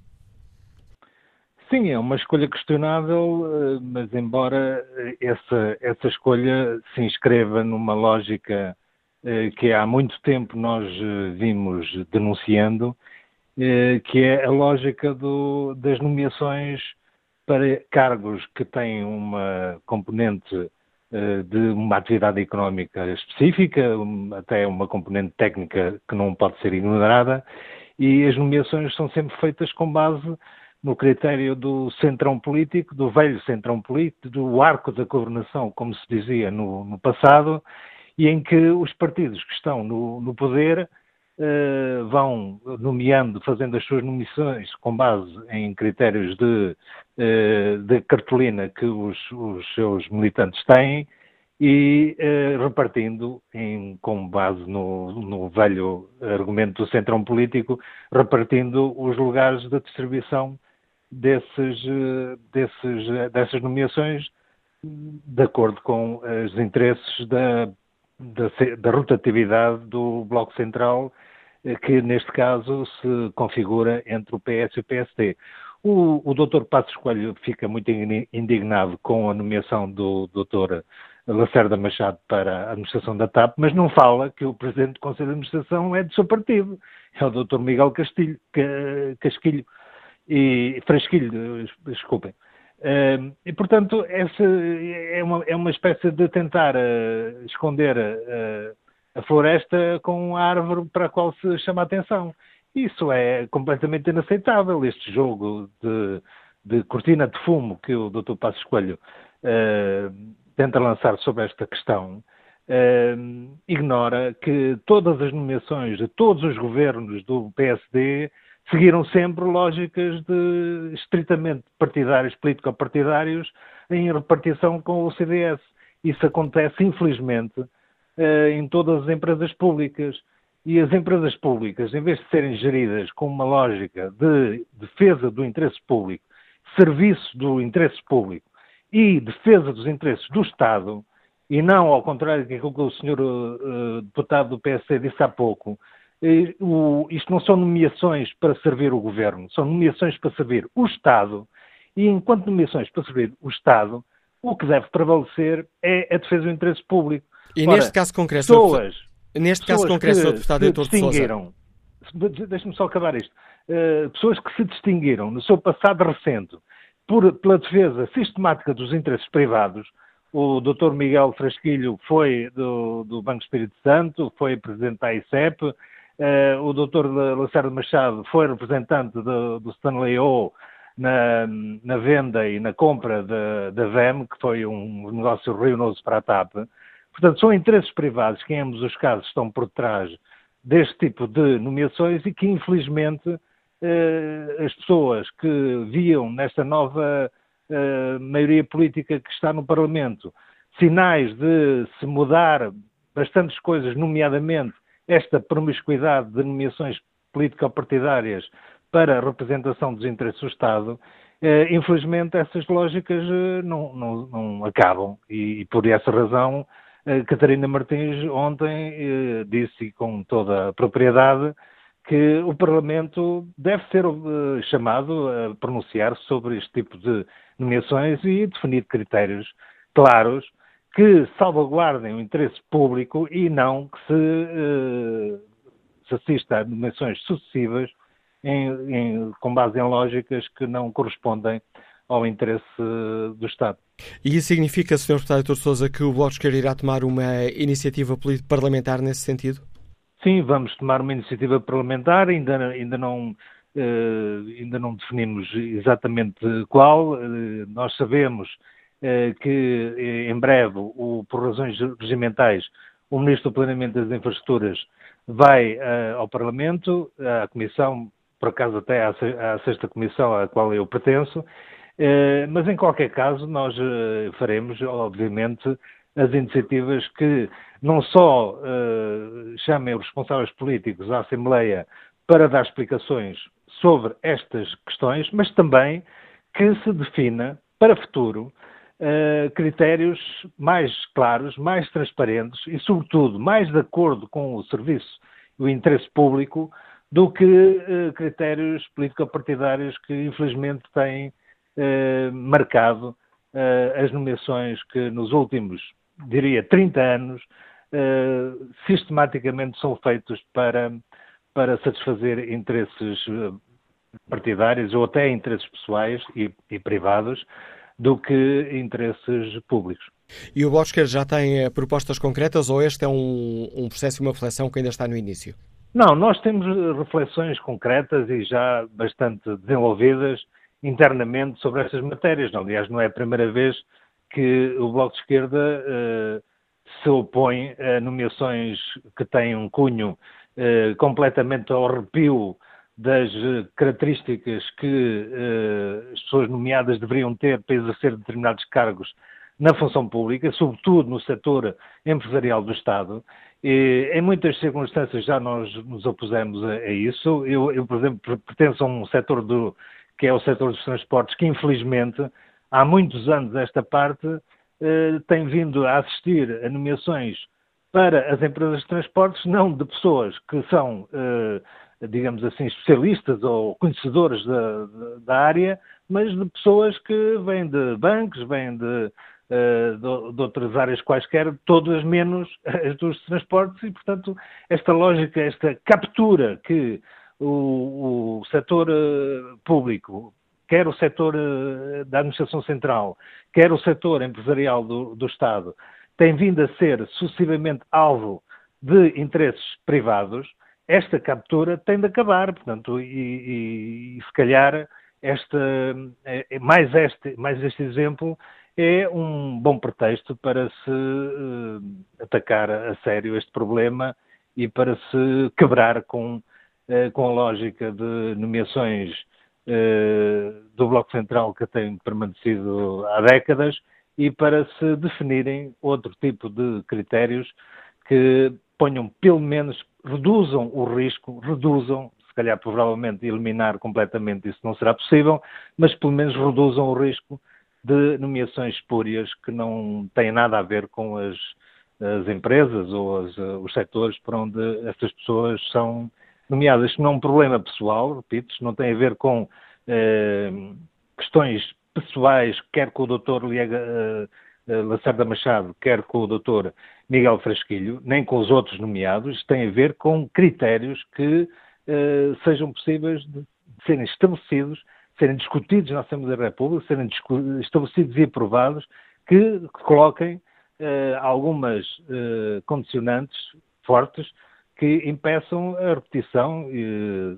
Sim, é uma escolha questionável, eh, mas embora essa, essa escolha se inscreva numa lógica eh, que há muito tempo nós eh, vimos denunciando, que é a lógica do, das nomeações para cargos que têm uma componente de uma atividade económica específica, até uma componente técnica que não pode ser ignorada, e as nomeações são sempre feitas com base no critério do centrão político, do velho centrão político, do arco da governação, como se dizia no, no passado, e em que os partidos que estão no, no poder eh, vão nomeando, fazendo as suas nomeações com base em critérios de, eh, de cartolina que os, os, seus militantes têm e eh, repartindo, em, com base no, no velho argumento do centrão político, repartindo os lugares de distribuição desses, eh, desses, eh, dessas nomeações de acordo com os interesses da, da, da, rotatividade do Bloco Central, eh, que neste caso se configura entre o PS e o PSD. O, o Dr. Passos Coelho fica muito indignado com a nomeação do Dr. Lacerda Machado para a administração da TAP, mas não fala que o Presidente do Conselho de Administração é do seu partido, é o Dr. Miguel Castilho, Casquilho e Frasquilho, desculpem. Uh, e, portanto, essa é uma, é uma espécie de tentar uh, esconder uh, a floresta com a árvore para a qual se chama a atenção. Isso é completamente inaceitável, este jogo de, de cortina de fumo que o Dr. Passos Coelho tenta lançar sobre esta questão, ignora que todas as nomeações de todos os governos do PSD seguiram sempre lógicas de estritamente partidários, político-partidários, em repartição com o CDS. Isso acontece, infelizmente, uh, em todas as empresas públicas. E as empresas públicas, em vez de serem geridas com uma lógica de defesa do interesse público, serviço do interesse público e defesa dos interesses do Estado, e não ao contrário do que o senhor uh, deputado do PSD disse há pouco, o, isto não são nomeações para servir o governo, são nomeações para servir o Estado, e enquanto nomeações para servir o Estado, o que deve prevalecer é a defesa do interesse público.
E Ora, neste caso concreto, pessoas, neste caso concreto, Sr. Deputado Heitor de Sousa...
Deixe-me só acabar isto. Uh, pessoas que se distinguiram no seu passado recente por, pela defesa sistemática dos interesses privados. O Dr. Miguel Frasquilho foi do, do Banco Espírito Santo, foi presidente da ICEP, o Dr. Lacerda Machado foi representante do, do Stanley O na, na, venda e na compra da VEM, que foi um negócio ruinoso para a TAP. Portanto, são interesses privados que, em ambos os casos, estão por trás deste tipo de nomeações e que, infelizmente, eh, as pessoas que viam nesta nova eh, maioria política que está no Parlamento sinais de se mudar bastantes coisas, nomeadamente esta promiscuidade de nomeações político-partidárias para a representação dos interesses do Estado, eh, infelizmente essas lógicas não, não, não acabam. E, e, por essa razão Catarina Martins ontem disse com toda a propriedade que o Parlamento deve ser chamado a pronunciar sobre este tipo de nomeações e definir critérios claros que salvaguardem o interesse público e não que se, uh, se assista a nomeações sucessivas em, em, com base em lógicas que não correspondem ao interesse do Estado.
E isso significa, Sr. Deputado Dr. Sousa, que o Bloco de Esquerda irá tomar uma iniciativa parlamentar nesse sentido?
Sim, vamos tomar uma iniciativa parlamentar, ainda, ainda, não, uh, ainda não definimos exatamente qual. Uh, nós sabemos que em breve, o, por razões regimentais, o Ministro do Planeamento das Infraestruturas vai ao Parlamento, à Comissão, por acaso até à, à sexta Comissão à qual eu pertenço, mas em qualquer caso nós faremos, obviamente, as iniciativas que não só uh, chamem os responsáveis políticos à Assembleia para dar explicações sobre estas questões, mas também que se defina para futuro uh, critérios mais claros, mais transparentes e, sobretudo, mais de acordo com o serviço e o interesse público do que uh, critérios político-partidários que, infelizmente, têm marcado as nomeações que nos últimos diria, 30 anos, uh, sistematicamente são feitos para, para satisfazer interesses eh, partidários ou até interesses pessoais e, e privados do que interesses públicos.
E o Bosquer já tem eh, propostas concretas ou este é um, um processo e uma reflexão que ainda está no início?
Não, nós temos reflexões concretas e já bastante desenvolvidas internamente sobre essas matérias. Aliás, não é a primeira vez que o Bloco de Esquerda uh, se opõe a nomeações que têm um cunho uh, completamente ao arrepio das características que uh, as pessoas nomeadas deveriam ter para exercer determinados cargos na função pública, sobretudo no setor empresarial do Estado. E, em muitas circunstâncias já nós nos opusemos a, a isso. Eu, eu, por exemplo, pertenço a um setor do, que é o setor dos transportes, que infelizmente há muitos anos esta parte eh, tem vindo a assistir a nomeações para as empresas de transportes, não de pessoas que são, eh, digamos assim, especialistas ou conhecedoras da, da, área, mas de pessoas que vêm de bancos, vêm de, eh, de, outras áreas quaisquer, todas menos as dos transportes, e, portanto, esta lógica, esta captura que o, o setor público quer o setor eh, da administração central, quer o setor empresarial do, do Estado, tem vindo a ser sucessivamente alvo de interesses privados, esta captura tem de acabar, portanto, e, e, e se calhar esta, eh, mais, este, mais este exemplo é um bom pretexto para se uh, atacar a sério este problema e para se quebrar com, uh, com a lógica de nomeações uh, do Bloco Central que tem permanecido há décadas e para se definirem outro tipo de critérios que ponham, pelo menos, reduzam o risco, reduzam, se calhar provavelmente eliminar completamente isso não será possível, mas pelo menos reduzam o risco de nomeações espúrias que não têm nada a ver com as, as empresas ou as, os setores por onde estas pessoas são nomeadas. Isto não é um problema pessoal, repito, isto não tem a ver com eh, questões pessoais, quer com o Dr. Liega, uh, Lacerda Machado, quer com o Dr. Miguel Frasquilho, nem com os outros nomeados, tem a ver com critérios que uh, sejam possíveis de serem estabelecidos serem discutidos na Assembleia da República, serem estabelecidos e aprovados, que, que coloquem eh, algumas eh, condicionantes fortes que impeçam a repetição, eh,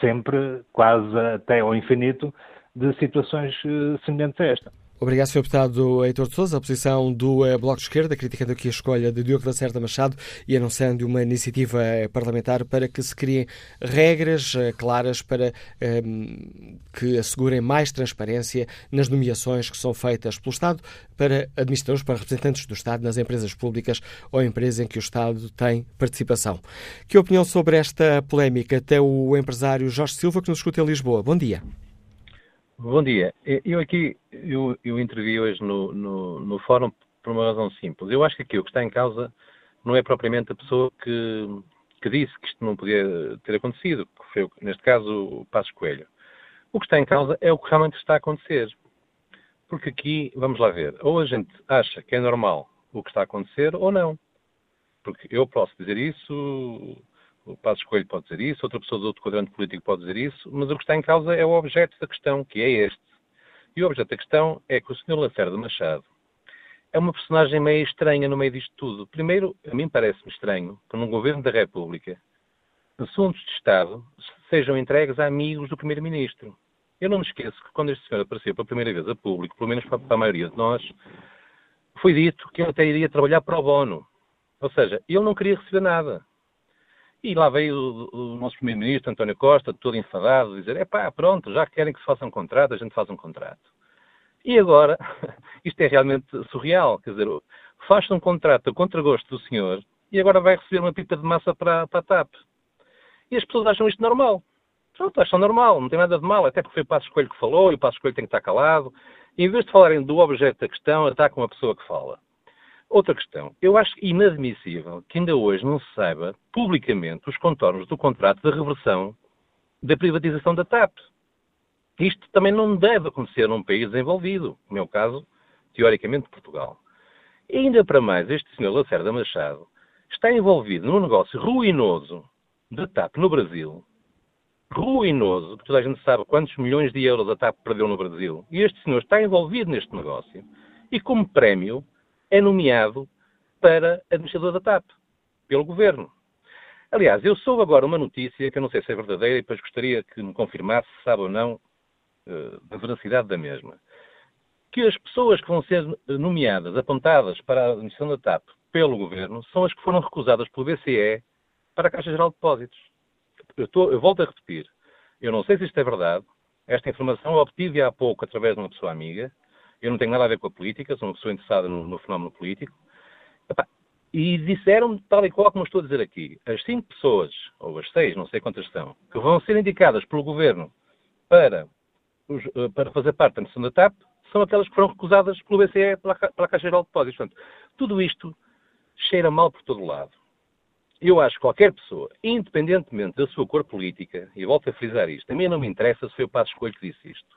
sempre, quase até ao infinito, de situações eh, semelhantes a esta.
Obrigado, Sr. Deputado Heitor de Sousa. A posição do eh, Bloco de Esquerda, criticando aqui a escolha de Diogo Lacerda Machado e anunciando uma iniciativa eh, parlamentar para que se criem regras eh, claras para um, ehm, que assegurem mais transparência nas nomeações que são feitas pelo Estado para administradores, para representantes do Estado nas empresas públicas ou empresas em que o Estado tem participação. Que opinião sobre esta polémica tem o empresário Jorge Silva, que nos escuta em Lisboa? Bom dia.
Bom dia. Eu aqui, eu, eu intervi hoje no, no, no, fórum por uma razão simples. Eu acho que aqui o que está em causa não é propriamente a pessoa que, que disse que isto não podia ter acontecido, que foi, neste caso, o Passos Coelho. O que está em causa é o que realmente está a acontecer. Porque aqui, vamos lá ver, ou a gente acha que é normal o que está a acontecer ou não. Porque eu posso dizer isso, o Passo Escolho pode dizer isso, outra pessoa do outro quadrante político pode dizer isso, mas o que está em causa é o objeto da questão, que é este. E o objeto da questão é que o Sr. Lacerda Machado é uma personagem meio estranha no meio disto tudo. Primeiro, a mim parece-me estranho que num governo da República assuntos de Estado sejam entregues a amigos do Primeiro-Ministro. Eu não me esqueço que quando este senhor apareceu pela primeira vez a público, pelo menos para a maioria de nós, foi dito que ele até iria trabalhar para o bono. Ou seja, ele não queria receber nada. E lá veio o, o nosso Primeiro-Ministro, António Costa, todo enfadado, dizer: é pá, pronto, já querem que se faça um contrato, a gente faz um contrato. E agora, isto é realmente surreal, quer dizer, faz-se um contrato a contragosto do senhor e agora vai receber uma pipa de massa para, para a TAP. E as pessoas acham isto normal. Pronto, acham normal, não tem nada de mal, até porque foi o Passo Escolho que falou e o Passo Escolho tem que estar calado. E em vez de falarem do objeto da questão, atacam a pessoa que fala. Outra questão. Eu acho inadmissível que ainda hoje não se saiba publicamente os contornos do contrato de reversão da privatização da TAP. Isto também não deve acontecer num país desenvolvido, no meu caso, teoricamente Portugal. E ainda para mais, este senhor Lacerda Machado está envolvido num negócio ruinoso da TAP no Brasil. Ruinoso, porque toda a gente sabe quantos milhões de euros a TAP perdeu no Brasil. E este senhor está envolvido neste negócio. E como prémio é nomeado para administrador da TAP, pelo governo. Aliás, eu soube agora uma notícia que eu não sei se é verdadeira e depois gostaria que me confirmasse se sabe ou não uh, da veracidade da mesma. Que as pessoas que vão ser nomeadas, apontadas para a administração da TAP pelo governo, são as que foram recusadas pelo BCE para a Caixa Geral de Depósitos. Eu, eu volto a repetir. Eu não sei se isto é verdade. Esta informação eu obtive há pouco através de uma pessoa amiga. Eu não tenho nada a ver com a política, sou uma pessoa interessada no, no fenómeno político. Epá, e disseram-me, tal e qual como estou a dizer aqui, as cinco pessoas, ou as seis, não sei quantas são, que vão ser indicadas pelo governo para, eh, para fazer parte da missão da TAP, são aquelas que foram recusadas pelo BCE pela, pela Caixa Geral de Depósitos. Portanto, tudo isto cheira mal por todo lado. Eu acho que qualquer pessoa, independentemente da sua cor política, e volto a frisar isto, a mim não me interessa se foi o Passo Escolho que disse isto.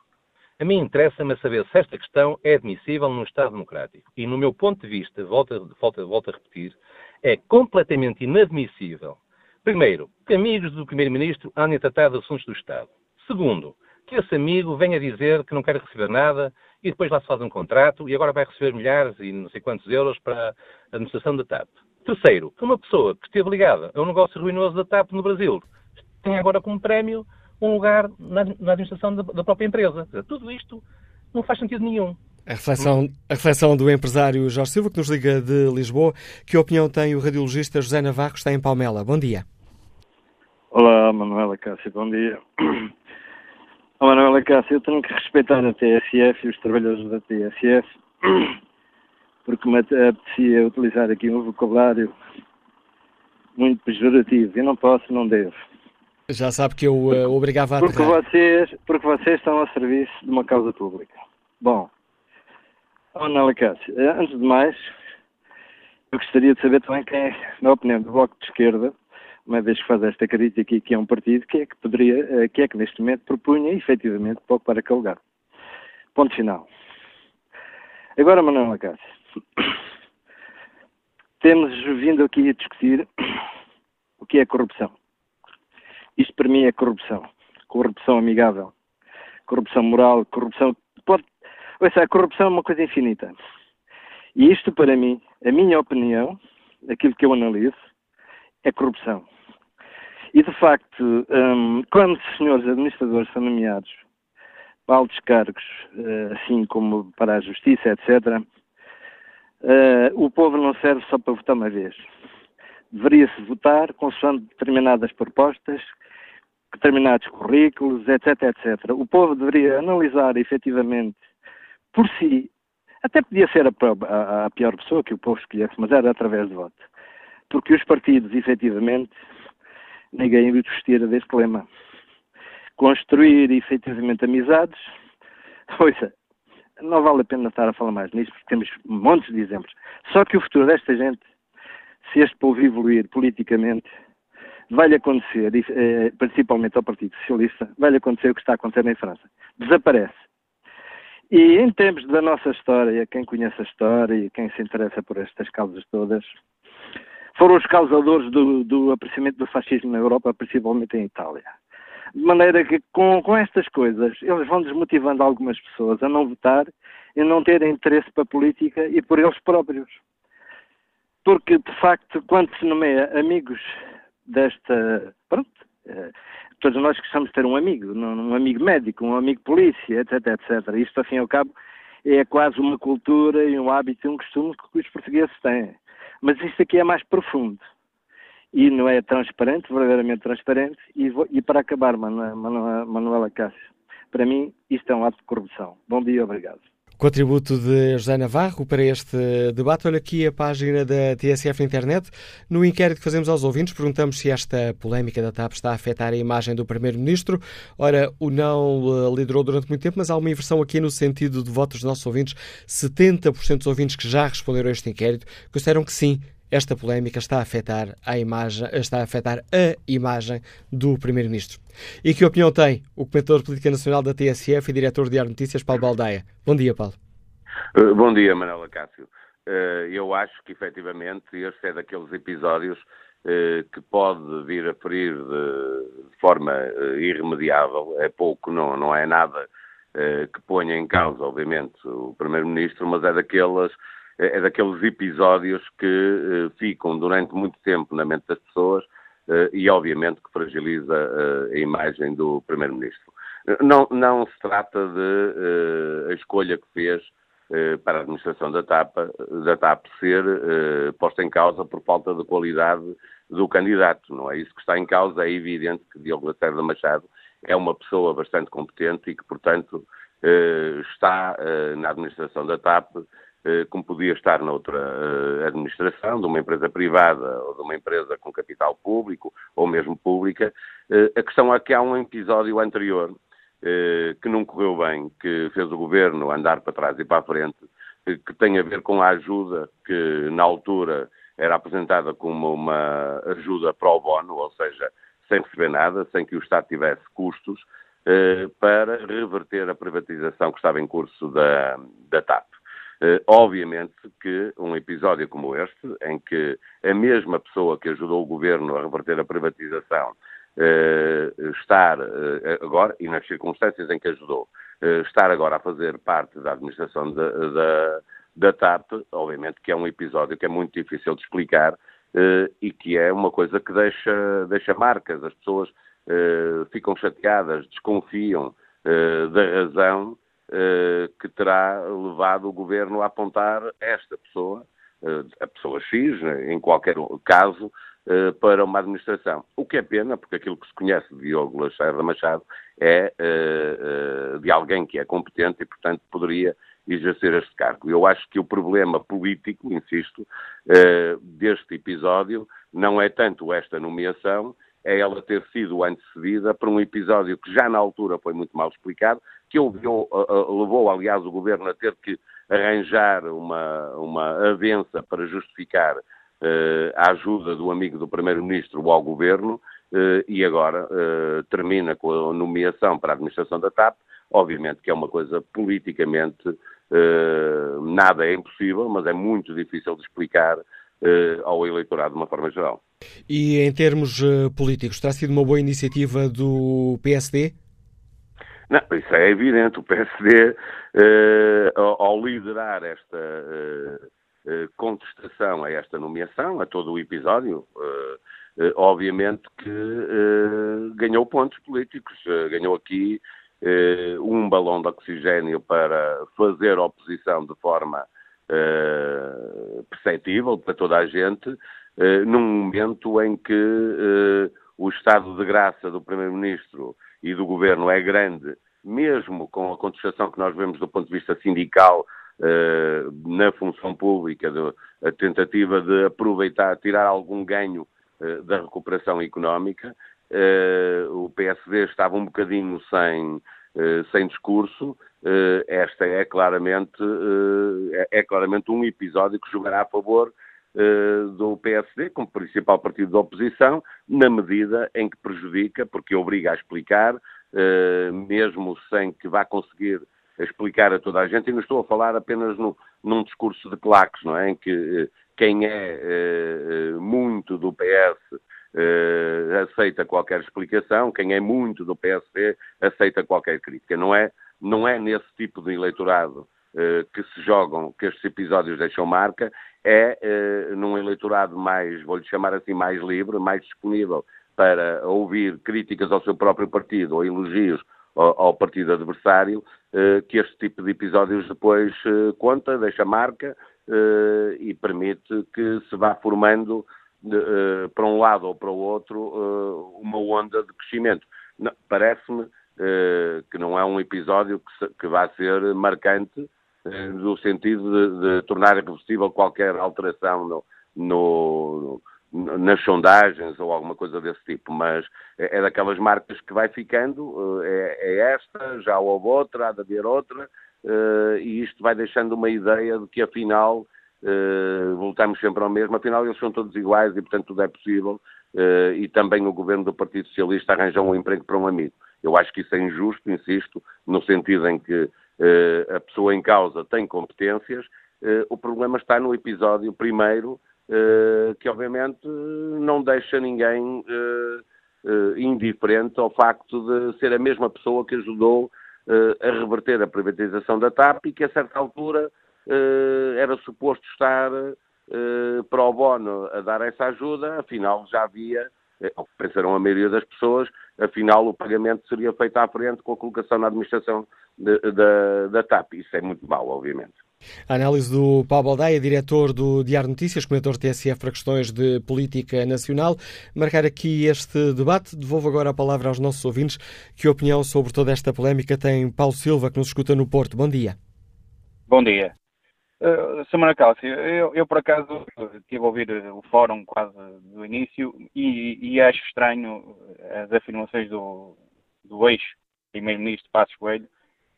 A mim interessa-me saber se esta questão é admissível num Estado democrático. E, no meu ponto de vista, volto, volto, volto a repetir, é completamente inadmissível, primeiro, que amigos do Primeiro-Ministro andem tratar de assuntos do Estado. Segundo, que esse amigo venha dizer que não quer receber nada e depois lá se faz um contrato e agora vai receber milhares e não sei quantos euros para a administração da TAP. Terceiro, que uma pessoa que esteve ligada a um negócio ruinoso da TAP no Brasil tem agora como prémio um lugar na, na administração da, da, própria empresa. Dizer, tudo isto não faz sentido nenhum.
A reflexão, a reflexão do empresário Jorge Silva, que nos liga de Lisboa. Que opinião tem o radiologista José Navarro, que está em Palmela? Bom dia.
Olá, Manuela Cássio, bom dia. Oh, Manuela Cássio, eu tenho que respeitar a TSF e os trabalhadores da TSF, porque me apetecia utilizar aqui um vocabulário muito pejorativo. E não posso, não devo.
Já sabe que eu uh, obrigava a
porque vocês, porque vocês estão ao serviço de uma causa pública. Bom, Manuela Cássio, eh, antes de mais, eu gostaria de saber também quem é, na opinião do Bloco de Esquerda, uma vez que faz esta crítica aqui, que é um partido, que é que poderia, eh, que é que neste momento propunha efetivamente para ocupar aquele lugar. Ponto final. Agora, Manuel Acácio, temos vindo aqui a discutir o que é corrupção. Isto para mim é corrupção. Corrupção amigável. Corrupção moral, corrupção. Pode... Ouça, a corrupção é uma coisa infinita. E isto para mim, a minha opinião, aquilo que eu analiso, é corrupção. E, de facto, um, quando os senhores administradores são nomeados para altos cargos, uh, assim como para a justiça, etc., uh, eh, o povo não serve só para votar uma vez. Deveria-se votar consoante determinadas propostas, determinados currículos, etc., etc. O povo deveria analisar efetivamente por si, até podia ser a, a, a pior pessoa que o povo escolhesse, mas era através de voto porque os partidos, efetivamente, ninguém vestir deste lema. Construir, efetivamente, amizades, ouça, não vale a pena estar a falar mais nisso, porque temos montes de exemplos. Só que o futuro desta gente, se este povo evoluir politicamente, vai-lhe acontecer, eh, principalmente ao Partido Socialista, vai-lhe acontecer o que está a acontecer em França. Desaparece. E em termos da nossa história, quem conhece a história e quem se interessa por estas causas todas, foram os causadores do, do aparecimento do fascismo na Europa, principalmente em Itália. De maneira que, com, com estas coisas, eles vão desmotivando algumas pessoas a não votar e não terem interesse para a política e por eles próprios. Porque, de facto, quando se nomeia amigos desta. Pronto, eh, todos nós gostamos de ter um amigo, um amigo médico, um amigo polícia, etc, etc. Isto, assim ao cabo, é quase uma cultura e um hábito e um costume que os portugueses têm. Mas isto aqui é mais profundo e não é transparente, verdadeiramente transparente. E, vou, e para acabar, Manuela, Manuela Cássio, para mim isto é um ato de corrupção. Bom dia, obrigado.
Contributo de José Navarro para este debate. Olha aqui a página da TSF na internet. No inquérito que fazemos aos ouvintes, perguntamos se esta polémica da TAP está a afetar a imagem do Primeiro-Ministro. Ora, o não eh, liderou durante muito tempo, mas há uma inversão aqui no sentido de votos dos nossos ouvintes. 70% dos ouvintes que já responderam a este inquérito consideram que sim, esta polémica está a afetar a imagem, está a afetar a imagem do Primeiro-Ministro. E que opinião tem o comentador de política nacional da TSF e diretor de Diário Notícias, Paulo Baldaia? Bom dia, Paulo.
Uh, bom dia, Manuela Cássio. Uh, eu acho que, efetivamente, este é daqueles episódios uh, que pode vir a ferir de forma irremediável. É pouco, não, não é nada que ponha em causa, obviamente, o Primeiro-Ministro, mas é daquelas é, é daqueles episódios que uh, ficam durante muito tempo na mente das pessoas uh, e, obviamente, que fragiliza uh, a imagem do Primeiro-Ministro. Não, não se trata de a escolha que fez para a administração da TAP, da TAP ser posta em causa por falta de qualidade do candidato. Não é isso que está em causa. É evidente que Diogo Lacerda Machado é uma pessoa bastante competente e que, portanto, está na administração da TAP eh, como podia estar noutra eh, administração, de uma empresa privada ou de uma empresa com capital público ou mesmo pública. Eh, a questão é que há um episódio anterior que não correu bem, que fez o governo andar para trás e para a frente, que tem a ver com a ajuda que na altura era apresentada como uma ajuda pro bono, ou seja, sem receber nada, sem que o Estado tivesse custos, para reverter a privatização que estava em curso da, da TAP. Uh, obviamente que um episódio como este, em que a mesma pessoa que ajudou o governo a reverter a privatização uh, estar uh, agora, e nas circunstâncias em que ajudou, estar agora a fazer parte da administração da, da, da TAP, obviamente que é um episódio que é muito difícil de explicar e que é uma coisa que deixa, deixa marcas. As pessoas ficam chateadas, desconfiam da razão que terá levado o governo a apontar esta pessoa, a pessoa X, em qualquer caso, para uma administração. O que é pena, porque aquilo que se conhece de Diogo Lacerda Machado é de alguém que é competente e, portanto, poderia exercer este cargo. Eu acho que o problema político, insisto, deste episódio não é tanto esta nomeação, é ela ter sido antecedida por um episódio que já na altura foi muito mal explicado, que levou, levou aliás, o governo a ter que arranjar uma, uma avença para justificar uh, a ajuda do amigo do Primeiro-Ministro ao governo uh, e agora uh, termina com a nomeação para a administração da TAP. Obviamente que é uma coisa politicamente nada é impossível, mas é muito difícil de explicar ao eleitorado de uma forma geral.
E em termos políticos, terá sido uma boa iniciativa do PSD?
Não, isso é evidente. O PSD, eh, ao liderar esta eh, eh, contestação a esta nomeação, a todo o episódio, obviamente que ganhou pontos políticos. ganhou aqui um balão de oxigênio para fazer oposição de forma perceptível para toda a gente, num momento em que o estado de graça do Primeiro-Ministro e do governo é grande, mesmo com a contestação que nós vemos do ponto de vista sindical uh, na função pública, de, a tentativa de aproveitar, tirar algum ganho uh, da recuperação económica. Uh, o PSD estava um bocadinho sem, sem discurso. esta é claramente, é, é claramente um episódio que jogará a favor do PSD como principal partido da oposição, na medida em que prejudica, porque obriga a explicar, uh, mesmo sem que vá conseguir explicar a toda a gente, e não estou a falar apenas no, num discurso de claques, não é? Em que uh, quem é muito do PS aceita qualquer explicação, quem é muito do PSD aceita qualquer crítica. Não é, não é nesse tipo de eleitorado que se jogam, que estes episódios deixam marca, é num eleitorado mais, vou-lhe chamar assim, mais livre, mais disponível para ouvir críticas ao seu próprio partido ou elogios ao, partido adversário, eh, que este tipo de episódios depois eh, conta, deixa marca eh, e permite que se vá formando para um lado ou para o outro uma onda de crescimento. Parece-me que não é um episódio que vai ser marcante no sentido de, de tornar irreversível qualquer alteração no, no, nas sondagens ou alguma coisa desse tipo, mas é, é daquelas marcas que vai ficando, eh, é, é, esta, já houve outra, há de haver outra, uh, e isto vai deixando uma ideia de que afinal uh, voltamos sempre ao mesmo, afinal eles são todos iguais e portanto tudo é possível, e também o governo do Partido Socialista arranja um emprego para um amigo. Eu acho que isso é injusto, insisto, no sentido em que a pessoa em causa tem competências, o problema está no episódio primeiro eh, que obviamente não deixa ninguém eh, eh, indiferente ao facto de ser a mesma pessoa que ajudou a reverter a privatização da TAP e que a certa altura era suposto estar para o bono a dar essa ajuda, afinal já havia, pensaram a maioria das pessoas, afinal o pagamento seria feito à frente com a colocação na administração da, da TAP. Isso é muito mau, obviamente.
A análise do Paulo Baldaia, diretor do Diário Notícias, comentador TSF para questões de política nacional. Marcar aqui este debate, devolvo agora a palavra aos nossos ouvintes. Que opinião sobre toda esta polémica tem Paulo Silva, que nos escuta no Porto? Bom dia.
Bom dia. Uh, Semana Cássio, eu, eu, por acaso estive a ouvir o fórum quase do início e, e acho estranho as afirmações do, do ex-primeiro-ministro Passos Coelho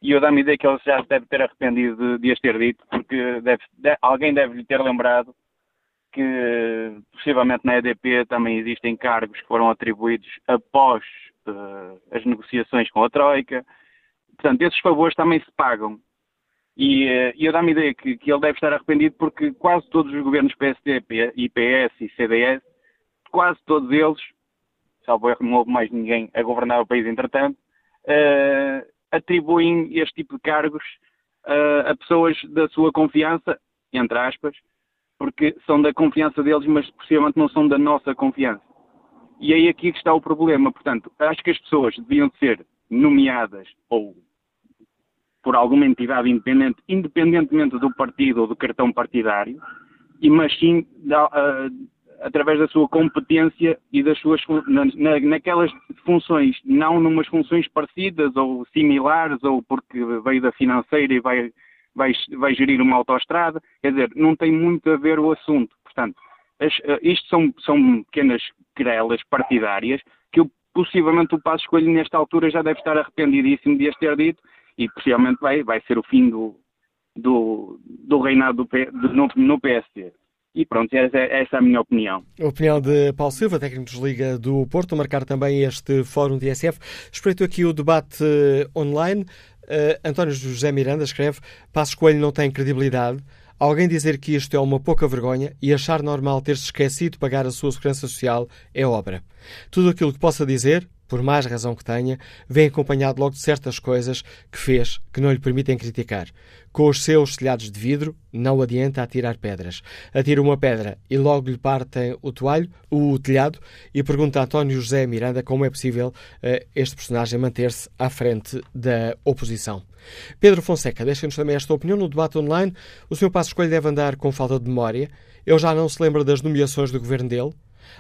e eu dá-me ideia que ele já se deve ter arrependido de, de as ter dito, porque deve, de, alguém deve lhe ter lembrado que possivelmente na EDP também existem cargos que foram atribuídos após uh, as negociações com a Troika. Portanto, esses favores também se pagam. E, uh, eu dá-me ideia que, que, ele deve estar arrependido porque quase todos os governos PSD, IPS e CDS, quase todos eles, salvo erro, não houve mais ninguém a governar o país entretanto, uh, atribuem este tipo de cargos uh, a pessoas da sua confiança, entre aspas, porque são da confiança deles, mas possivelmente não são da nossa confiança. E aí aqui que está o problema. Portanto, acho que as pessoas deviam ser nomeadas ou por alguma entidade independente, independentemente do partido ou do cartão partidário, e mas sim da, uh, através da sua competência e das suas na, na, naquelas funções, não numas funções parecidas ou similares ou porque veio da financeira e vai vai, vai gerir uma autoestrada, quer dizer, não tem muito a ver o assunto. Portanto, as, uh, isto são, são pequenas querelas partidárias que eu, possivelmente o Passo Escolho nesta altura já deve estar arrependidíssimo de as ter dito e possivelmente vai, vai ser o fim do, do, do reinado do, do, no, no PSD. E pronto, essa, é a minha opinião.
A opinião de Paulo Silva, técnico de Liga do Porto, marcar também este fórum de SF. Espreito aqui o debate uh, online. Uh, António José Miranda escreve: Passos Coelho não tem credibilidade. Alguém dizer que isto é uma pouca vergonha e achar normal ter-se esquecido de pagar a sua segurança social é obra. Tudo aquilo que possa dizer, por mais razão que tenha, vem acompanhado logo de certas coisas que fez que não lhe permitem criticar. Com os seus telhados de vidro, não adianta atirar pedras. Atira uma pedra e logo lhe partem o toalho, o telhado, e pergunta a António José Miranda como é possível uh, este personagem manter-se à frente da oposição. Pedro Fonseca, deixa-nos também esta opinião no debate online. O Sr. Passo Escolho deve andar com falta de memória. Ele já não se lembra das nomeações do governo dele.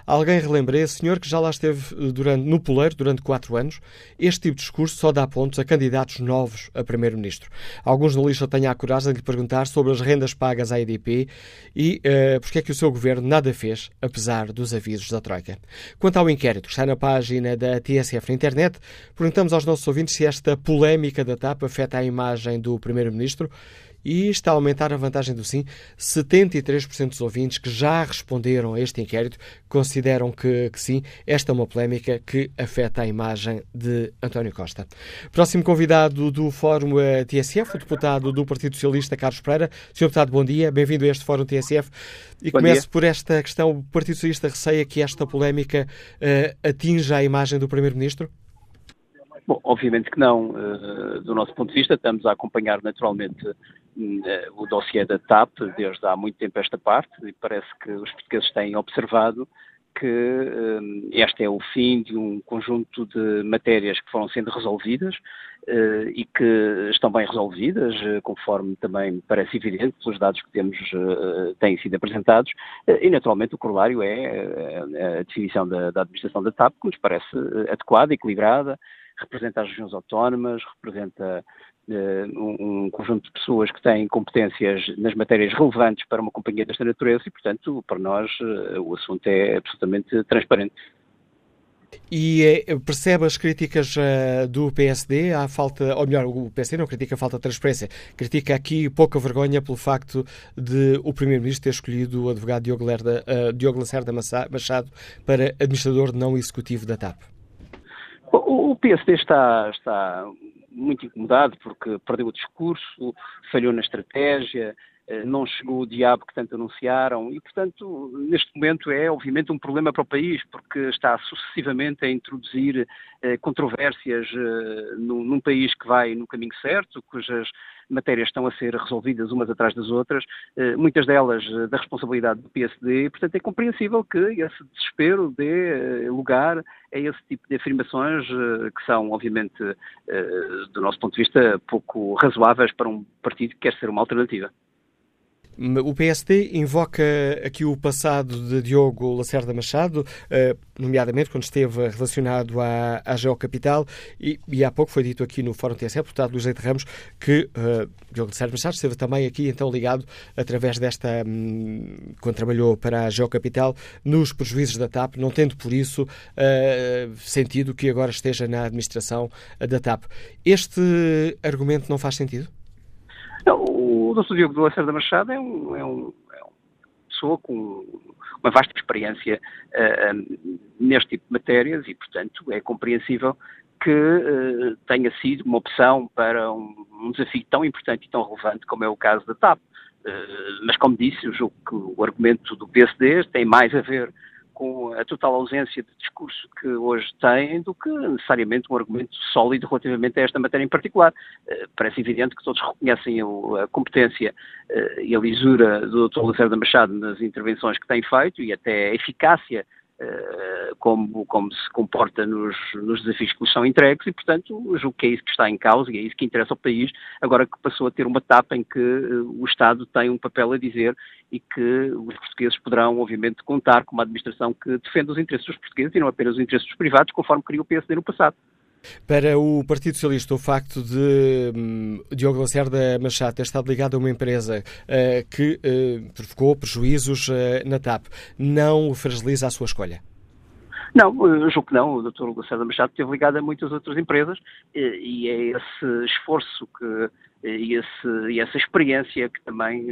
Alguém relembra esse senhor que já lá esteve eh, durante, no poleiro durante quatro anos. Este tipo de discurso só dá pontos a candidatos novos a primeiro-ministro. Alguns jornalistas têm a coragem de lhe perguntar sobre as rendas pagas à EDP e uh, porque é que o seu governo nada fez, apesar dos avisos da Troika. Quanto ao inquérito que está na página da TSF na internet, perguntamos aos nossos ouvintes se esta polémica da TAP afeta a imagem do primeiro-ministro e está a aumentar a vantagem do sim. 73% dos ouvintes que já responderam a este inquérito consideram que, que, sim, esta é uma polémica que afeta a imagem de António Costa. Próximo convidado do Fórum eh, TSF, o deputado do Partido Socialista, Carlos Pereira. Senhor deputado, bom dia, bem-vindo a este Fórum TSF. E bom começo dia. por esta questão. O Partido Socialista receia que esta polémica uh, atinja a imagem do Primeiro-Ministro?
Bom, obviamente que não. Uh, do nosso ponto de vista, estamos a acompanhar naturalmente o dossiê da TAP desde há muito tempo esta parte e parece que os portugueses têm observado que uh, este é o fim de um conjunto de matérias que foram sendo resolvidas uh, e que estão bem resolvidas, uh, conforme também parece evidente pelos dados que temos têm sido apresentados, e naturalmente o corolário é a definição da, da administração da TAP, que nos parece adequada, equilibrada, representa as regiões autónomas, representa uh, um, um, conjunto de pessoas que têm competências nas matérias relevantes para uma companhia desta natureza e, portanto, para nós uh, o assunto é absolutamente transparente.
E eh, percebe as críticas do PSD à falta, ou melhor, o PSD não critica a falta de transparência, critica aqui pouca vergonha pelo facto de o Primeiro-Ministro ter escolhido o advogado Diogo, Lerda, Diogo Lacerda Machado para administrador não executivo da TAP.
O PSD está, está muito incomodado porque perdeu o discurso, falhou na estratégia, não chegou o diabo que tanto anunciaram e, portanto, neste momento é obviamente um problema para o país porque está sucessivamente a introduzir eh, controvérsias eh, num, num, país que vai no caminho certo, cujas matérias estão a ser resolvidas umas atrás das outras, eh, muitas delas eh, da responsabilidade do PSD, e, portanto é compreensível que esse desespero dê eh, lugar a esse tipo de afirmações que são, obviamente, do nosso ponto de vista, pouco razoáveis para um partido que quer ser uma alternativa.
O PSD invoca aqui o passado de Diogo Lacerda Machado, eh, nomeadamente quando esteve relacionado à, à Geocapital, e, e há pouco foi dito aqui no Fórum TSE, deputado Luís Leite Ramos, que uh, Diogo Lacerda Machado esteve também aqui então ligado através desta, um, quando trabalhou para a Geocapital, nos prejuízos da TAP, não tendo por isso uh, sentido que agora esteja na administração da TAP. Este argumento não faz sentido?
Não, o Dr. Diogo de Lacerda Machado é um, é, um, é uma pessoa com uma vasta experiência uh, neste tipo de matérias e, portanto, é compreensível que uh, tenha sido uma opção para um, um, desafio tão importante e tão relevante como é o caso da TAP. Uh, mas, como disse, eu julgo que o argumento do PSD tem mais a ver com a total ausência de discurso que hoje têm do que necessariamente um argumento sólido relativamente a esta matéria em particular. Uh, parece evidente que todos reconhecem a competência uh, e a lisura do Dr. Lacerda Machado nas intervenções que tem feito e até a eficácia como, como se comporta nos, nos desafios que lhes são entregues e, portanto, julgo que é isso que está em causa e é isso que interessa ao país, agora que passou a ter uma etapa em que uh, o Estado tem um papel a dizer e que os portugueses poderão, obviamente, contar com uma administração que defende os interesses dos portugueses e não apenas os interesses dos privados, conforme queria o PSD no passado.
Para o Partido Socialista, o facto de um, Diogo Lacerda Machado ter estado ligado a uma empresa uh, que uh, provocou prejuízos uh, na TAP não o fragiliza a sua escolha?
Não, julgo que não. O Dr. Lacerda Machado esteve ligado a muitas outras empresas e é esse esforço que, e, esse, e essa experiência que também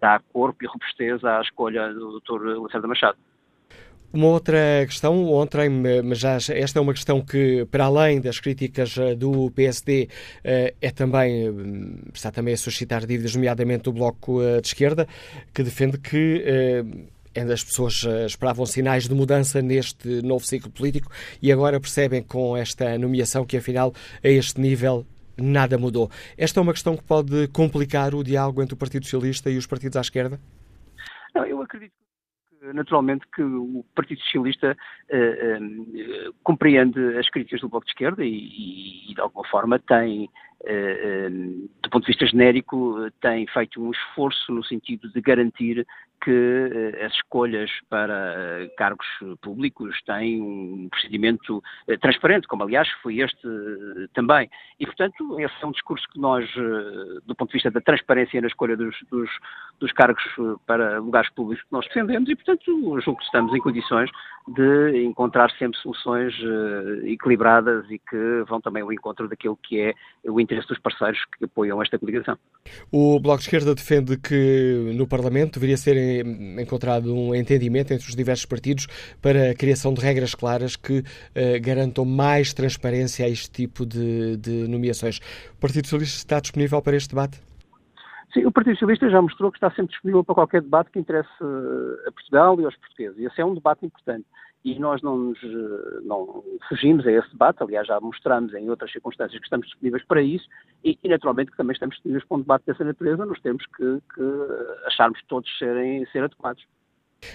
dá corpo e robustez à escolha do Dr. Lacerda Machado.
Uma outra questão, ontem, mas já esta é uma questão que, para além das críticas eh, do PSD, eh, é também, hum, está também a suscitar dívidas, nomeadamente do Bloco eh, de Esquerda, que defende que as pessoas esperavam sinais de mudança neste novo ciclo político e agora percebem com esta nomeação que, afinal, a este nível nada mudou. Esta é uma questão que pode complicar o diálogo entre o Partido Socialista e os partidos à esquerda?
Não, eu acredito naturalmente que o Partido Socialista uh, uh, compreende as críticas do Bloco de Esquerda e, e de alguma forma tem, uh, do ponto de vista genérico, tem feito um esforço no sentido de garantir que uh, as escolhas para uh, cargos públicos têm um procedimento uh, transparente, como aliás foi este também. E, portanto, esse é um discurso que nós, do ponto de vista da transparência na escolha dos, dos, dos cargos para lugares públicos, nós defendemos e, portanto, julgo que estamos em condições de encontrar sempre soluções equilibradas e que vão também ao encontro daquilo que é o interesse dos parceiros que apoiam esta coligação.
O Bloco de Esquerda defende que no Parlamento deveria ser encontrado um entendimento entre os diversos partidos para a criação de regras claras que uh, garantam mais transparência a este tipo de, de nomeações. O Partido Socialista está disponível para este debate?
Sim, o Partido Socialista já mostrou que está sempre disponível para qualquer debate que interesse a Portugal e aos portugueses. Esse é um debate importante e nós não, nos, não fugimos a esse debate, aliás já mostramos em outras circunstâncias que estamos disponíveis para isso e, e naturalmente que também estamos disponíveis para um debate dessa natureza nos termos que, que acharmos todos serem ser adequados.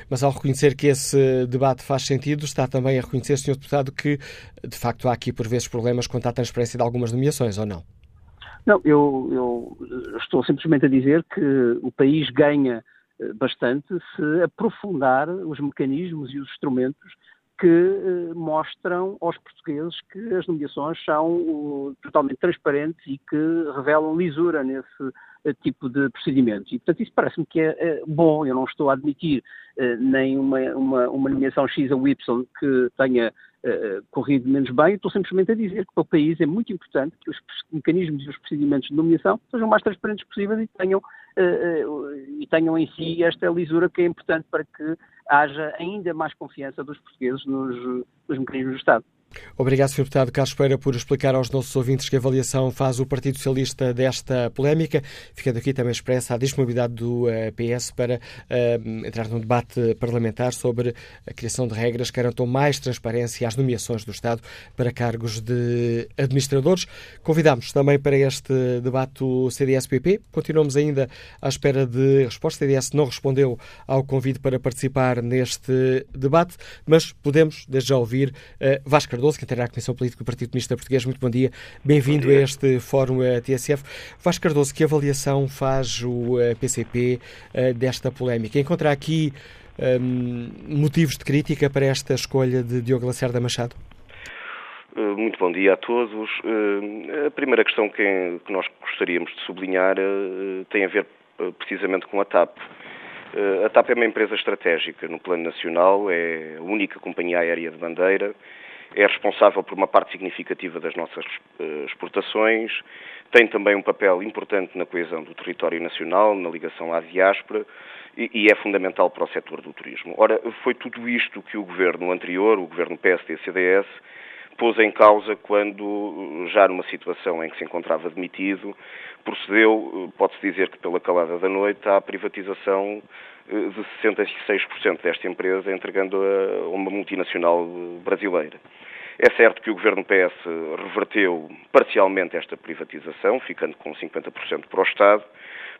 Mas ao reconhecer que esse debate faz sentido, está também a reconhecer, Sr. Deputado, que de facto há aqui por vezes problemas quanto à transparência de algumas nomeações, ou não?
Não, eu, eu estou simplesmente a dizer que o país ganha bastante se aprofundar os mecanismos e os instrumentos que eh, mostram aos portugueses que as nomeações são totalmente transparentes e que revelam lisura nesse uh, tipo de procedimentos. E, portanto, isso parece-me que é, é, bom. Eu não estou a admitir uh, nem uma, uma, uma, nomeação X ou Y que tenha corrido menos bem. estou simplesmente a dizer que para o país é muito importante que os mecanismos e os procedimentos de nomeação sejam mais transparentes possíveis e tenham uh, e tenham em si esta lisura que é importante para que haja ainda mais confiança dos portugueses nos, nos mecanismos do Estado.
Obrigado, Sr. Deputado Carlos Pereira, por explicar aos nossos ouvintes que avaliação faz o Partido Socialista desta polémica, ficando aqui também expressa a disponibilidade do eh, PS para uh, entrar num debate parlamentar sobre a criação de regras que garantam mais transparência às nomeações do Estado para cargos de administradores. Convidamos também para este debate o CDS-PP. Continuamos ainda à espera de resposta. O CDS não respondeu ao convite para participar neste debate, mas podemos, desde já, ouvir uh, Vasco Cardoso, que integra a Comissão Política do Partido Comunista Português. Muito bom dia. Bem-vindo a este Fórum eh, TSF. Vasco Cardoso, que avaliação faz o PCP eh, eh, desta polémica? Encontra aqui um, motivos de crítica para esta escolha de Diogo Lacerda Machado?
Muito bom dia a todos. A primeira questão que nós gostaríamos de sublinhar tem a ver precisamente com a TAP. A TAP é uma empresa estratégica no plano nacional, é a única companhia aérea de bandeira é responsável por uma parte significativa das nossas eh, exportações, tem também um papel importante na coesão do território nacional, na ligação à diáspora e, é fundamental para o setor do turismo. Ora, foi tudo isto que o governo anterior, o governo PSD-CDS, pôs em causa quando, já numa situação em que se encontrava demitido, procedeu, eh, pode-se dizer que pela calada da noite, à privatização eh, de 66% desta empresa, entregando a uma multinacional brasileira. É certo que o governo PS reverteu parcialmente esta privatização, ficando com 50% para o Estado.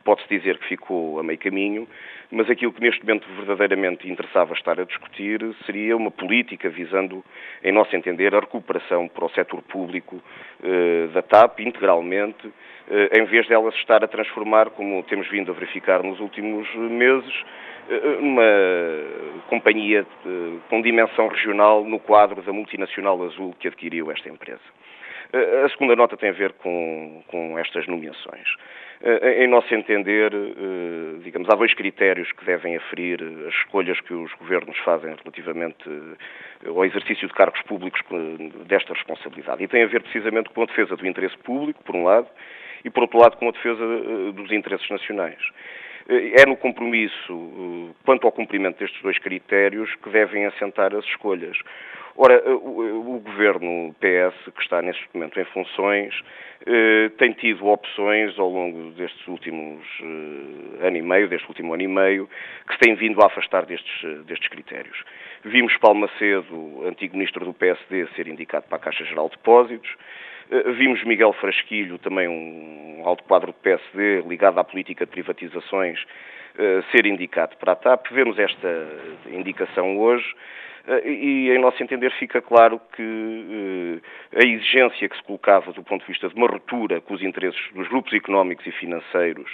Pode-se dizer que ficou a meio caminho, mas aquilo que neste momento verdadeiramente interessava estar a discutir seria uma política visando, em nosso entender, a recuperação para o setor público eh, da TAP integralmente, eh, em vez dela se estar a transformar, como temos vindo a verificar nos últimos meses, uma companhia com dimensão regional no quadro da multinacional azul que adquiriu esta empresa. A segunda nota tem a ver com, com estas nomeações. Em nosso entender, digamos, há dois critérios que devem aferir as escolhas que os governos fazem relativamente ao exercício de cargos públicos desta responsabilidade. E tem a ver precisamente com a defesa do interesse público, por um lado, e por outro lado com a defesa dos interesses nacionais. É no compromisso eh, quanto ao cumprimento destes dois critérios que devem assentar as escolhas. Ora, eh, o, governo PS, que está neste momento em funções, eh, tem tido opções ao longo destes últimos ano e meio, deste último ano e meio, que se têm vindo a afastar destes, destes critérios. Vimos Palmacedo, antigo ministro do PSD, ser indicado para a Caixa Geral de Depósitos. Eh, vimos Miguel Frasquilho, também um alto quadro do PSD, ligado à política de privatizações, eh, ser indicado para a TAP. Vemos esta indicação hoje eh, e, em nosso entender, fica claro que a exigência que se colocava do ponto de vista de uma ruptura com os interesses dos grupos económicos e financeiros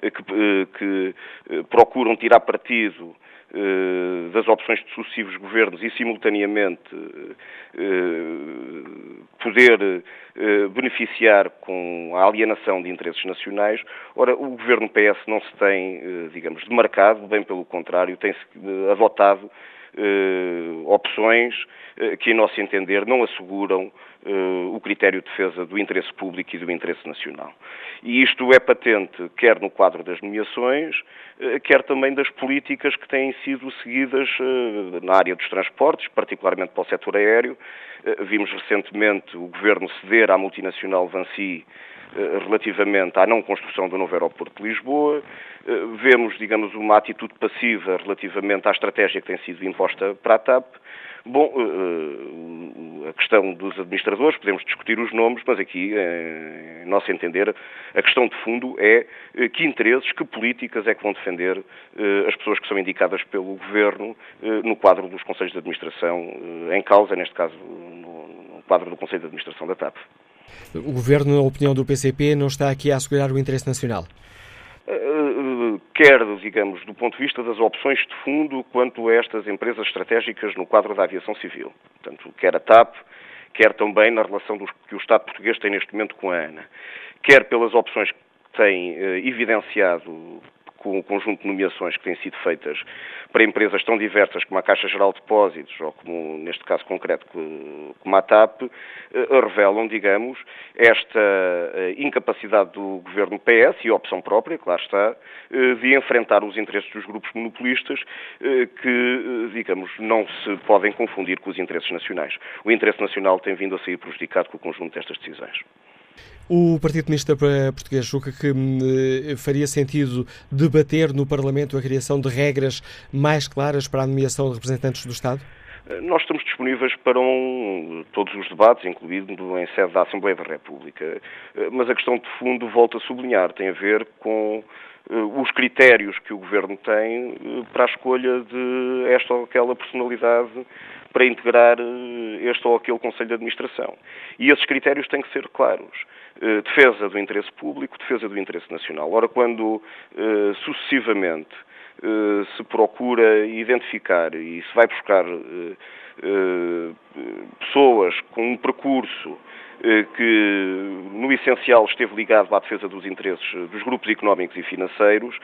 que, que procuram tirar partido eh, das opções de sucessivos governos e, simultaneamente, eh, poder eh, beneficiar com a alienação de interesses nacionais. Ora, o governo PS não se tem, digamos, demarcado, bem pelo contrário, tem-se adotado opções que, em nosso entender, não asseguram o critério de defesa do interesse público e do interesse nacional. E isto é patente quer no quadro das nomeações, eh, quer também das políticas que têm sido seguidas eh, na área dos transportes, particularmente para o setor aéreo. Eh, vimos recentemente o Governo ceder à multinacional Vansi relativamente à não construção do novo aeroporto de Lisboa. Vemos, digamos, uma atitude passiva relativamente à estratégia que tem sido imposta para a TAP. Bom, a questão dos administradores, podemos discutir os nomes, mas aqui, em nosso entender, a questão de fundo é eh, que interesses, que políticas é que vão defender eh, as pessoas que são indicadas pelo Governo eh, no quadro dos Conselhos de Administração em causa, neste caso no quadro do Conselho de Administração da TAP.
O Governo, na opinião do PCP, não está aqui a assegurar o interesse nacional?
quer, digamos, do ponto de vista das opções de fundo quanto a estas empresas estratégicas no quadro da aviação civil. Portanto, quer a TAP, quer também na relação dos, que o Estado português tem neste momento com a ANA, quer pelas opções que tem eh, evidenciado com o conjunto de nomeações que têm sido feitas para empresas tão diversas como a Caixa Geral de Depósitos, ou como neste caso concreto como a TAP, eh, revelam, digamos, esta eh, incapacidade do governo PS e a opção própria, claro está, eh, de enfrentar os interesses dos grupos monopolistas que, digamos, não se podem confundir com os interesses nacionais. O interesse nacional tem vindo a sair prejudicado com o conjunto destas decisões.
O Partido Comunista Português julga que hum, eh, faria sentido debater no Parlamento a criação de regras mais claras para a nomeação de representantes do Estado?
Eh, nós estamos disponíveis para um, todos os debates, incluindo em sede da Assembleia da República. Eh, mas a questão de fundo, volto a sublinhar, tem a ver com os critérios que o Governo tem para a escolha de esta ou aquela personalidade para integrar este ou aquele Conselho de Administração. E esses critérios têm que ser claros. Eh, defesa do interesse público, defesa do interesse nacional. Ora, quando eh, sucessivamente eh, se procura identificar e se vai buscar pessoas com um percurso que no essencial esteve ligado à defesa dos interesses dos grupos económicos e financeiros,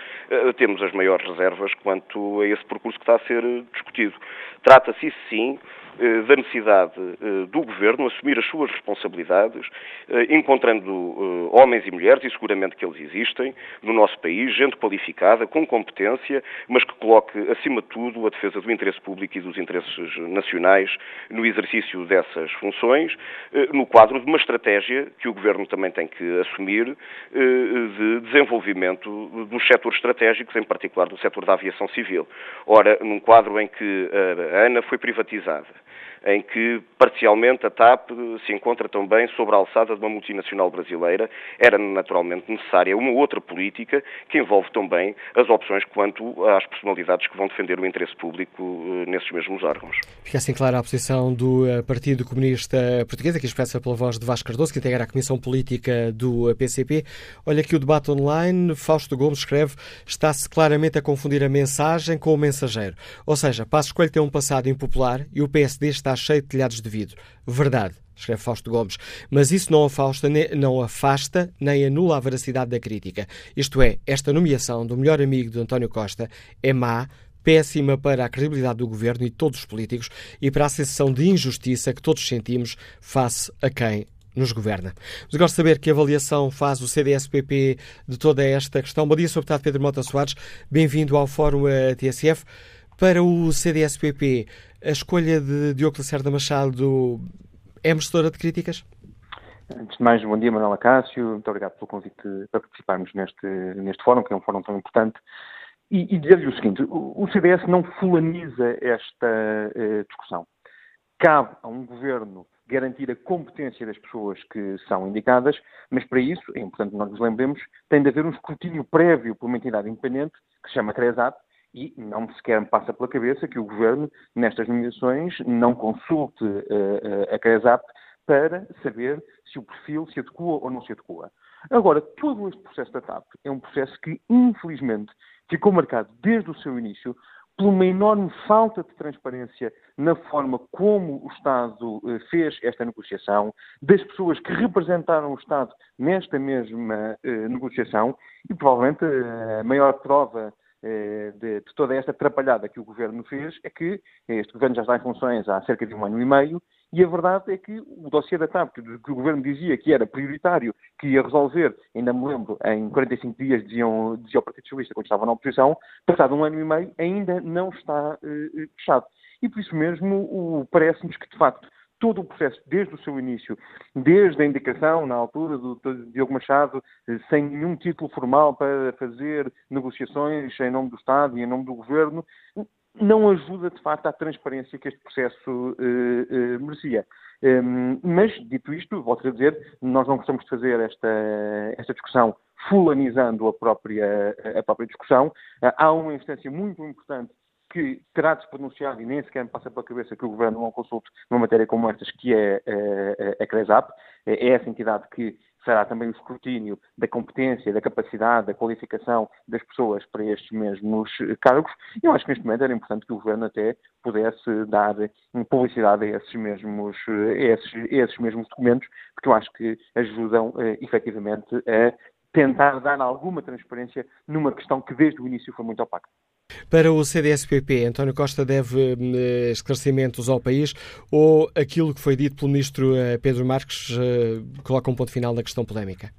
temos as maiores reservas quanto a esse percurso que está a ser discutido. Trata-se, sim, eh, da necessidade eh, do Governo assumir as suas responsabilidades, eh, encontrando homens e mulheres, e seguramente que eles existem, no nosso país, gente qualificada, com competência, mas que coloque, acima de tudo, a defesa do interesse público e dos interesses nacionais no exercício dessas funções, no quadro de uma estratégia que o Governo também tem que assumir de desenvolvimento dos setores estratégicos, em particular do setor da aviação civil. Ora, num quadro em que a ANA foi privatizada, em que parcialmente a TAP se encontra também sobre a alçada de uma multinacional brasileira. Era naturalmente necessária uma outra política que envolve também as opções quanto às personalidades que vão defender o interesse público eh, nesses mesmos órgãos.
Fica assim clara a posição do eh, Partido Comunista Português, aqui expressa pela voz de Vasco Cardoso, que integra a Comissão Política do PCP. Olha aqui o debate online, Fausto Gomes escreve, está-se claramente a confundir a mensagem com o mensageiro. Ou seja, Passo Escolho tem um passado impopular e o PSD está cheio de telhados de vidro. Verdade escreve Fausto Gomes, mas isso não afasta, não afasta nem anula a veracidade da crítica. Isto é, esta nomeação do melhor amigo de António Costa é má, péssima para a credibilidade do governo e de todos os políticos e para a sensação de injustiça que todos sentimos face a quem nos governa. Mas gosto de saber que avaliação faz o CDS-PP de toda esta questão. Bom dia, Sr. Deputado Pedro Mota Soares. Bem-vindo ao Fórum TSF. Para o CDS-PP, a escolha de Diogo Lacerda Machado é merecedora de críticas?
Antes de mais, bom dia, Manuela Cássio. Muito obrigado pelo convite para participarmos neste, neste fórum, que é um fórum tão importante. E, e dizer-lhe o seguinte: o, o, CDS não fulaniza esta uh, discussão. Cabe a um governo garantir a competência das pessoas que são indicadas, mas para isso, é importante que nós nos lembremos, tem de haver um escrutínio prévio por uma entidade independente, que se chama CRESAT, e não sequer me passa pela cabeça que o Governo, nestas nomeações, não consulte uh, a CRESAP para saber se o perfil se adequa ou não se adequa. Agora, todo este processo da TAP é um processo que, infelizmente, ficou marcado desde o seu início por uma enorme falta de transparência na forma como o Estado uh, fez esta negociação, das pessoas que representaram o Estado nesta mesma uh, negociação, e provavelmente a maior prova eh, de, de, toda esta atrapalhada que o Governo fez é que este Governo já está em funções há cerca de um ano e meio e a verdade é que o dossiê da TAP, que, o Governo dizia que era prioritário, que ia resolver, ainda me lembro, em 45 dias, diziam, dizia o Partido Socialista quando estava na oposição, passado um ano e meio, ainda não está eh, fechado. E por isso mesmo parece-nos que, de facto, todo o processo, desde o seu início, desde a indicação, na altura do, Diogo Machado, sem nenhum título formal para fazer negociações em nome do Estado e em nome do Governo, não ajuda, de facto, à transparência que este processo eh, eh, merecia. Um, ehm, mas, dito isto, volto a dizer, nós não gostamos de fazer esta, esta discussão fulanizando a própria, a própria discussão. Há uma instância muito importante que terá de se pronunciar, e nem sequer me passa pela cabeça que o Governo não consulte numa matéria como estas, que é a, a CRESAP, é essa entidade que fará também o escrutínio da competência, da capacidade, da qualificação das pessoas para estes mesmos cargos. E eu acho que neste momento era importante que o Governo até pudesse dar publicidade a esses mesmos, a esses, a esses mesmos documentos, porque eu acho que ajudam eh, efetivamente a tentar dar alguma transparência numa questão que desde o início foi muito opaca.
Para o CDS-PP, António Costa deve eh, esclarecimentos ao país ou aquilo que foi dito pelo ministro eh, Pedro Marques eh, coloca um ponto final na questão polémica?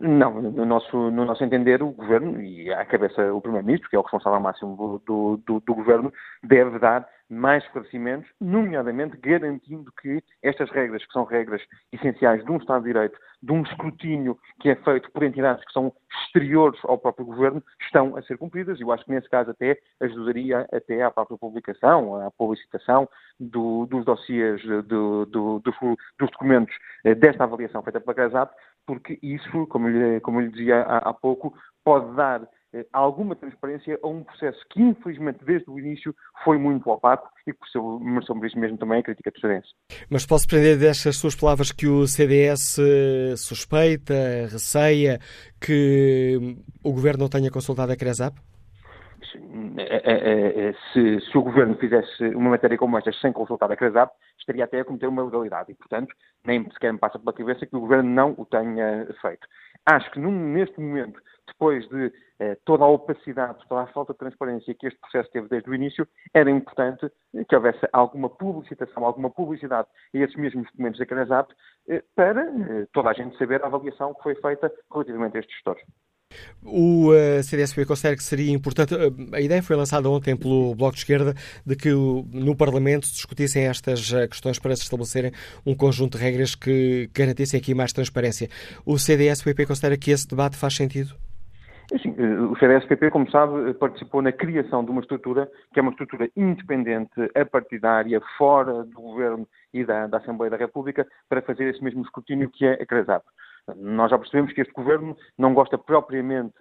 Não, no nosso, no nosso entender, o Governo, e à cabeça o Primeiro-Ministro, que é o responsável máximo do, do, do, Governo, deve dar mais esclarecimentos, nomeadamente garantindo que estas regras, que são regras essenciais de um Estado de Direito, de um escrutínio que é feito por entidades que são exteriores ao próprio Governo, estão a ser cumpridas. E eu acho que nesse caso até ajudaria até à própria publicação, à publicitação do, dos dossiês, do, do, dos, documentos eh, desta avaliação feita pela CRESAP, porque isso, como como lhe dizia há, há pouco, pode dar alguma transparência a um processo que, infelizmente, desde o início foi muito opaco e por isso mereceu mesmo também a crítica do CDS.
Mas posso prender destas suas palavras que o CDS eh, suspeita, receia que o Governo não tenha consultado a CRESAP?
Eh, se, se, o Governo fizesse uma matéria como esta sem consultar a CRESAP, estaria até a cometer uma legalidade e, portanto, nem sequer me passa pela cabeça que o Governo não o tenha feito. Acho que num, neste momento depois de eh, toda a opacidade, toda a falta de transparência que este processo teve desde o início, era importante que houvesse alguma publicitação, alguma publicidade a esses mesmos documentos da CANESAP eh, para eh, toda a gente saber a avaliação que foi feita relativamente a estes gestores.
O CDSP considera que seria importante. A ideia foi lançada ontem pelo Bloco de Esquerda de que no Parlamento se discutissem estas questões para se estabelecerem um conjunto de regras que garantissem aqui mais transparência. O CDSPP considera que esse debate faz sentido?
Assim, o CDS-PP, como sabe, participou na criação de uma estrutura que é uma estrutura independente, apartidária, fora do Governo e da, da Assembleia da República, para fazer esse mesmo escrutínio que é a CRESAP. Nós já percebemos que este governo não gosta propriamente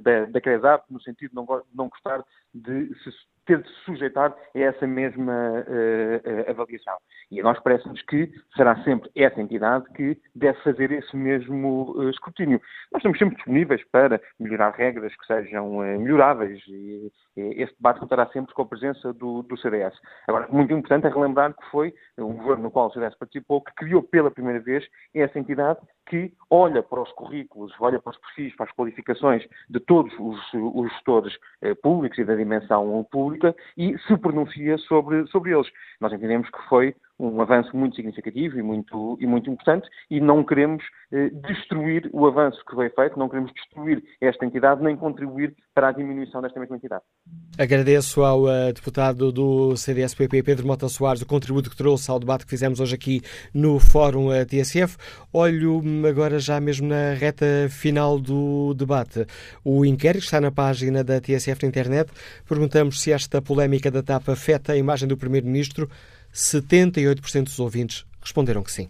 da, da CRESAP, no sentido de não, não gostar de se ter de se sujeitar a essa mesma uh, avaliação. E a nós parece-nos que será sempre essa entidade que deve fazer esse mesmo uh, escrutínio. Nós estamos sempre disponíveis para melhorar regras que sejam uh, melhoráveis e, e este debate contará sempre com a presença do, do, CDS. Agora, muito importante é relembrar que foi um governo no qual o CDS participou que criou pela primeira vez essa entidade que olha para os currículos, olha para os perfis, para as qualificações de todos os, os gestores públicos e da dimensão pública e se pronuncia sobre, sobre eles. Nós entendemos que foi um avanço muito significativo e muito, e muito importante e não queremos eh, destruir o avanço que veio feito, não queremos destruir esta entidade nem contribuir para a diminuição desta mesma entidade.
Agradeço ao uh, deputado do CDS-PP, Pedro Mota Soares, o contributo que trouxe ao debate que fizemos hoje aqui no Fórum uh, eh, TSF. Olho hum, agora já mesmo na reta final do debate. O inquérito está na página da TSF na internet. Perguntamos se esta polémica da TAP afeta a imagem do Primeiro-Ministro. 78% dos ouvintes responderam que sim.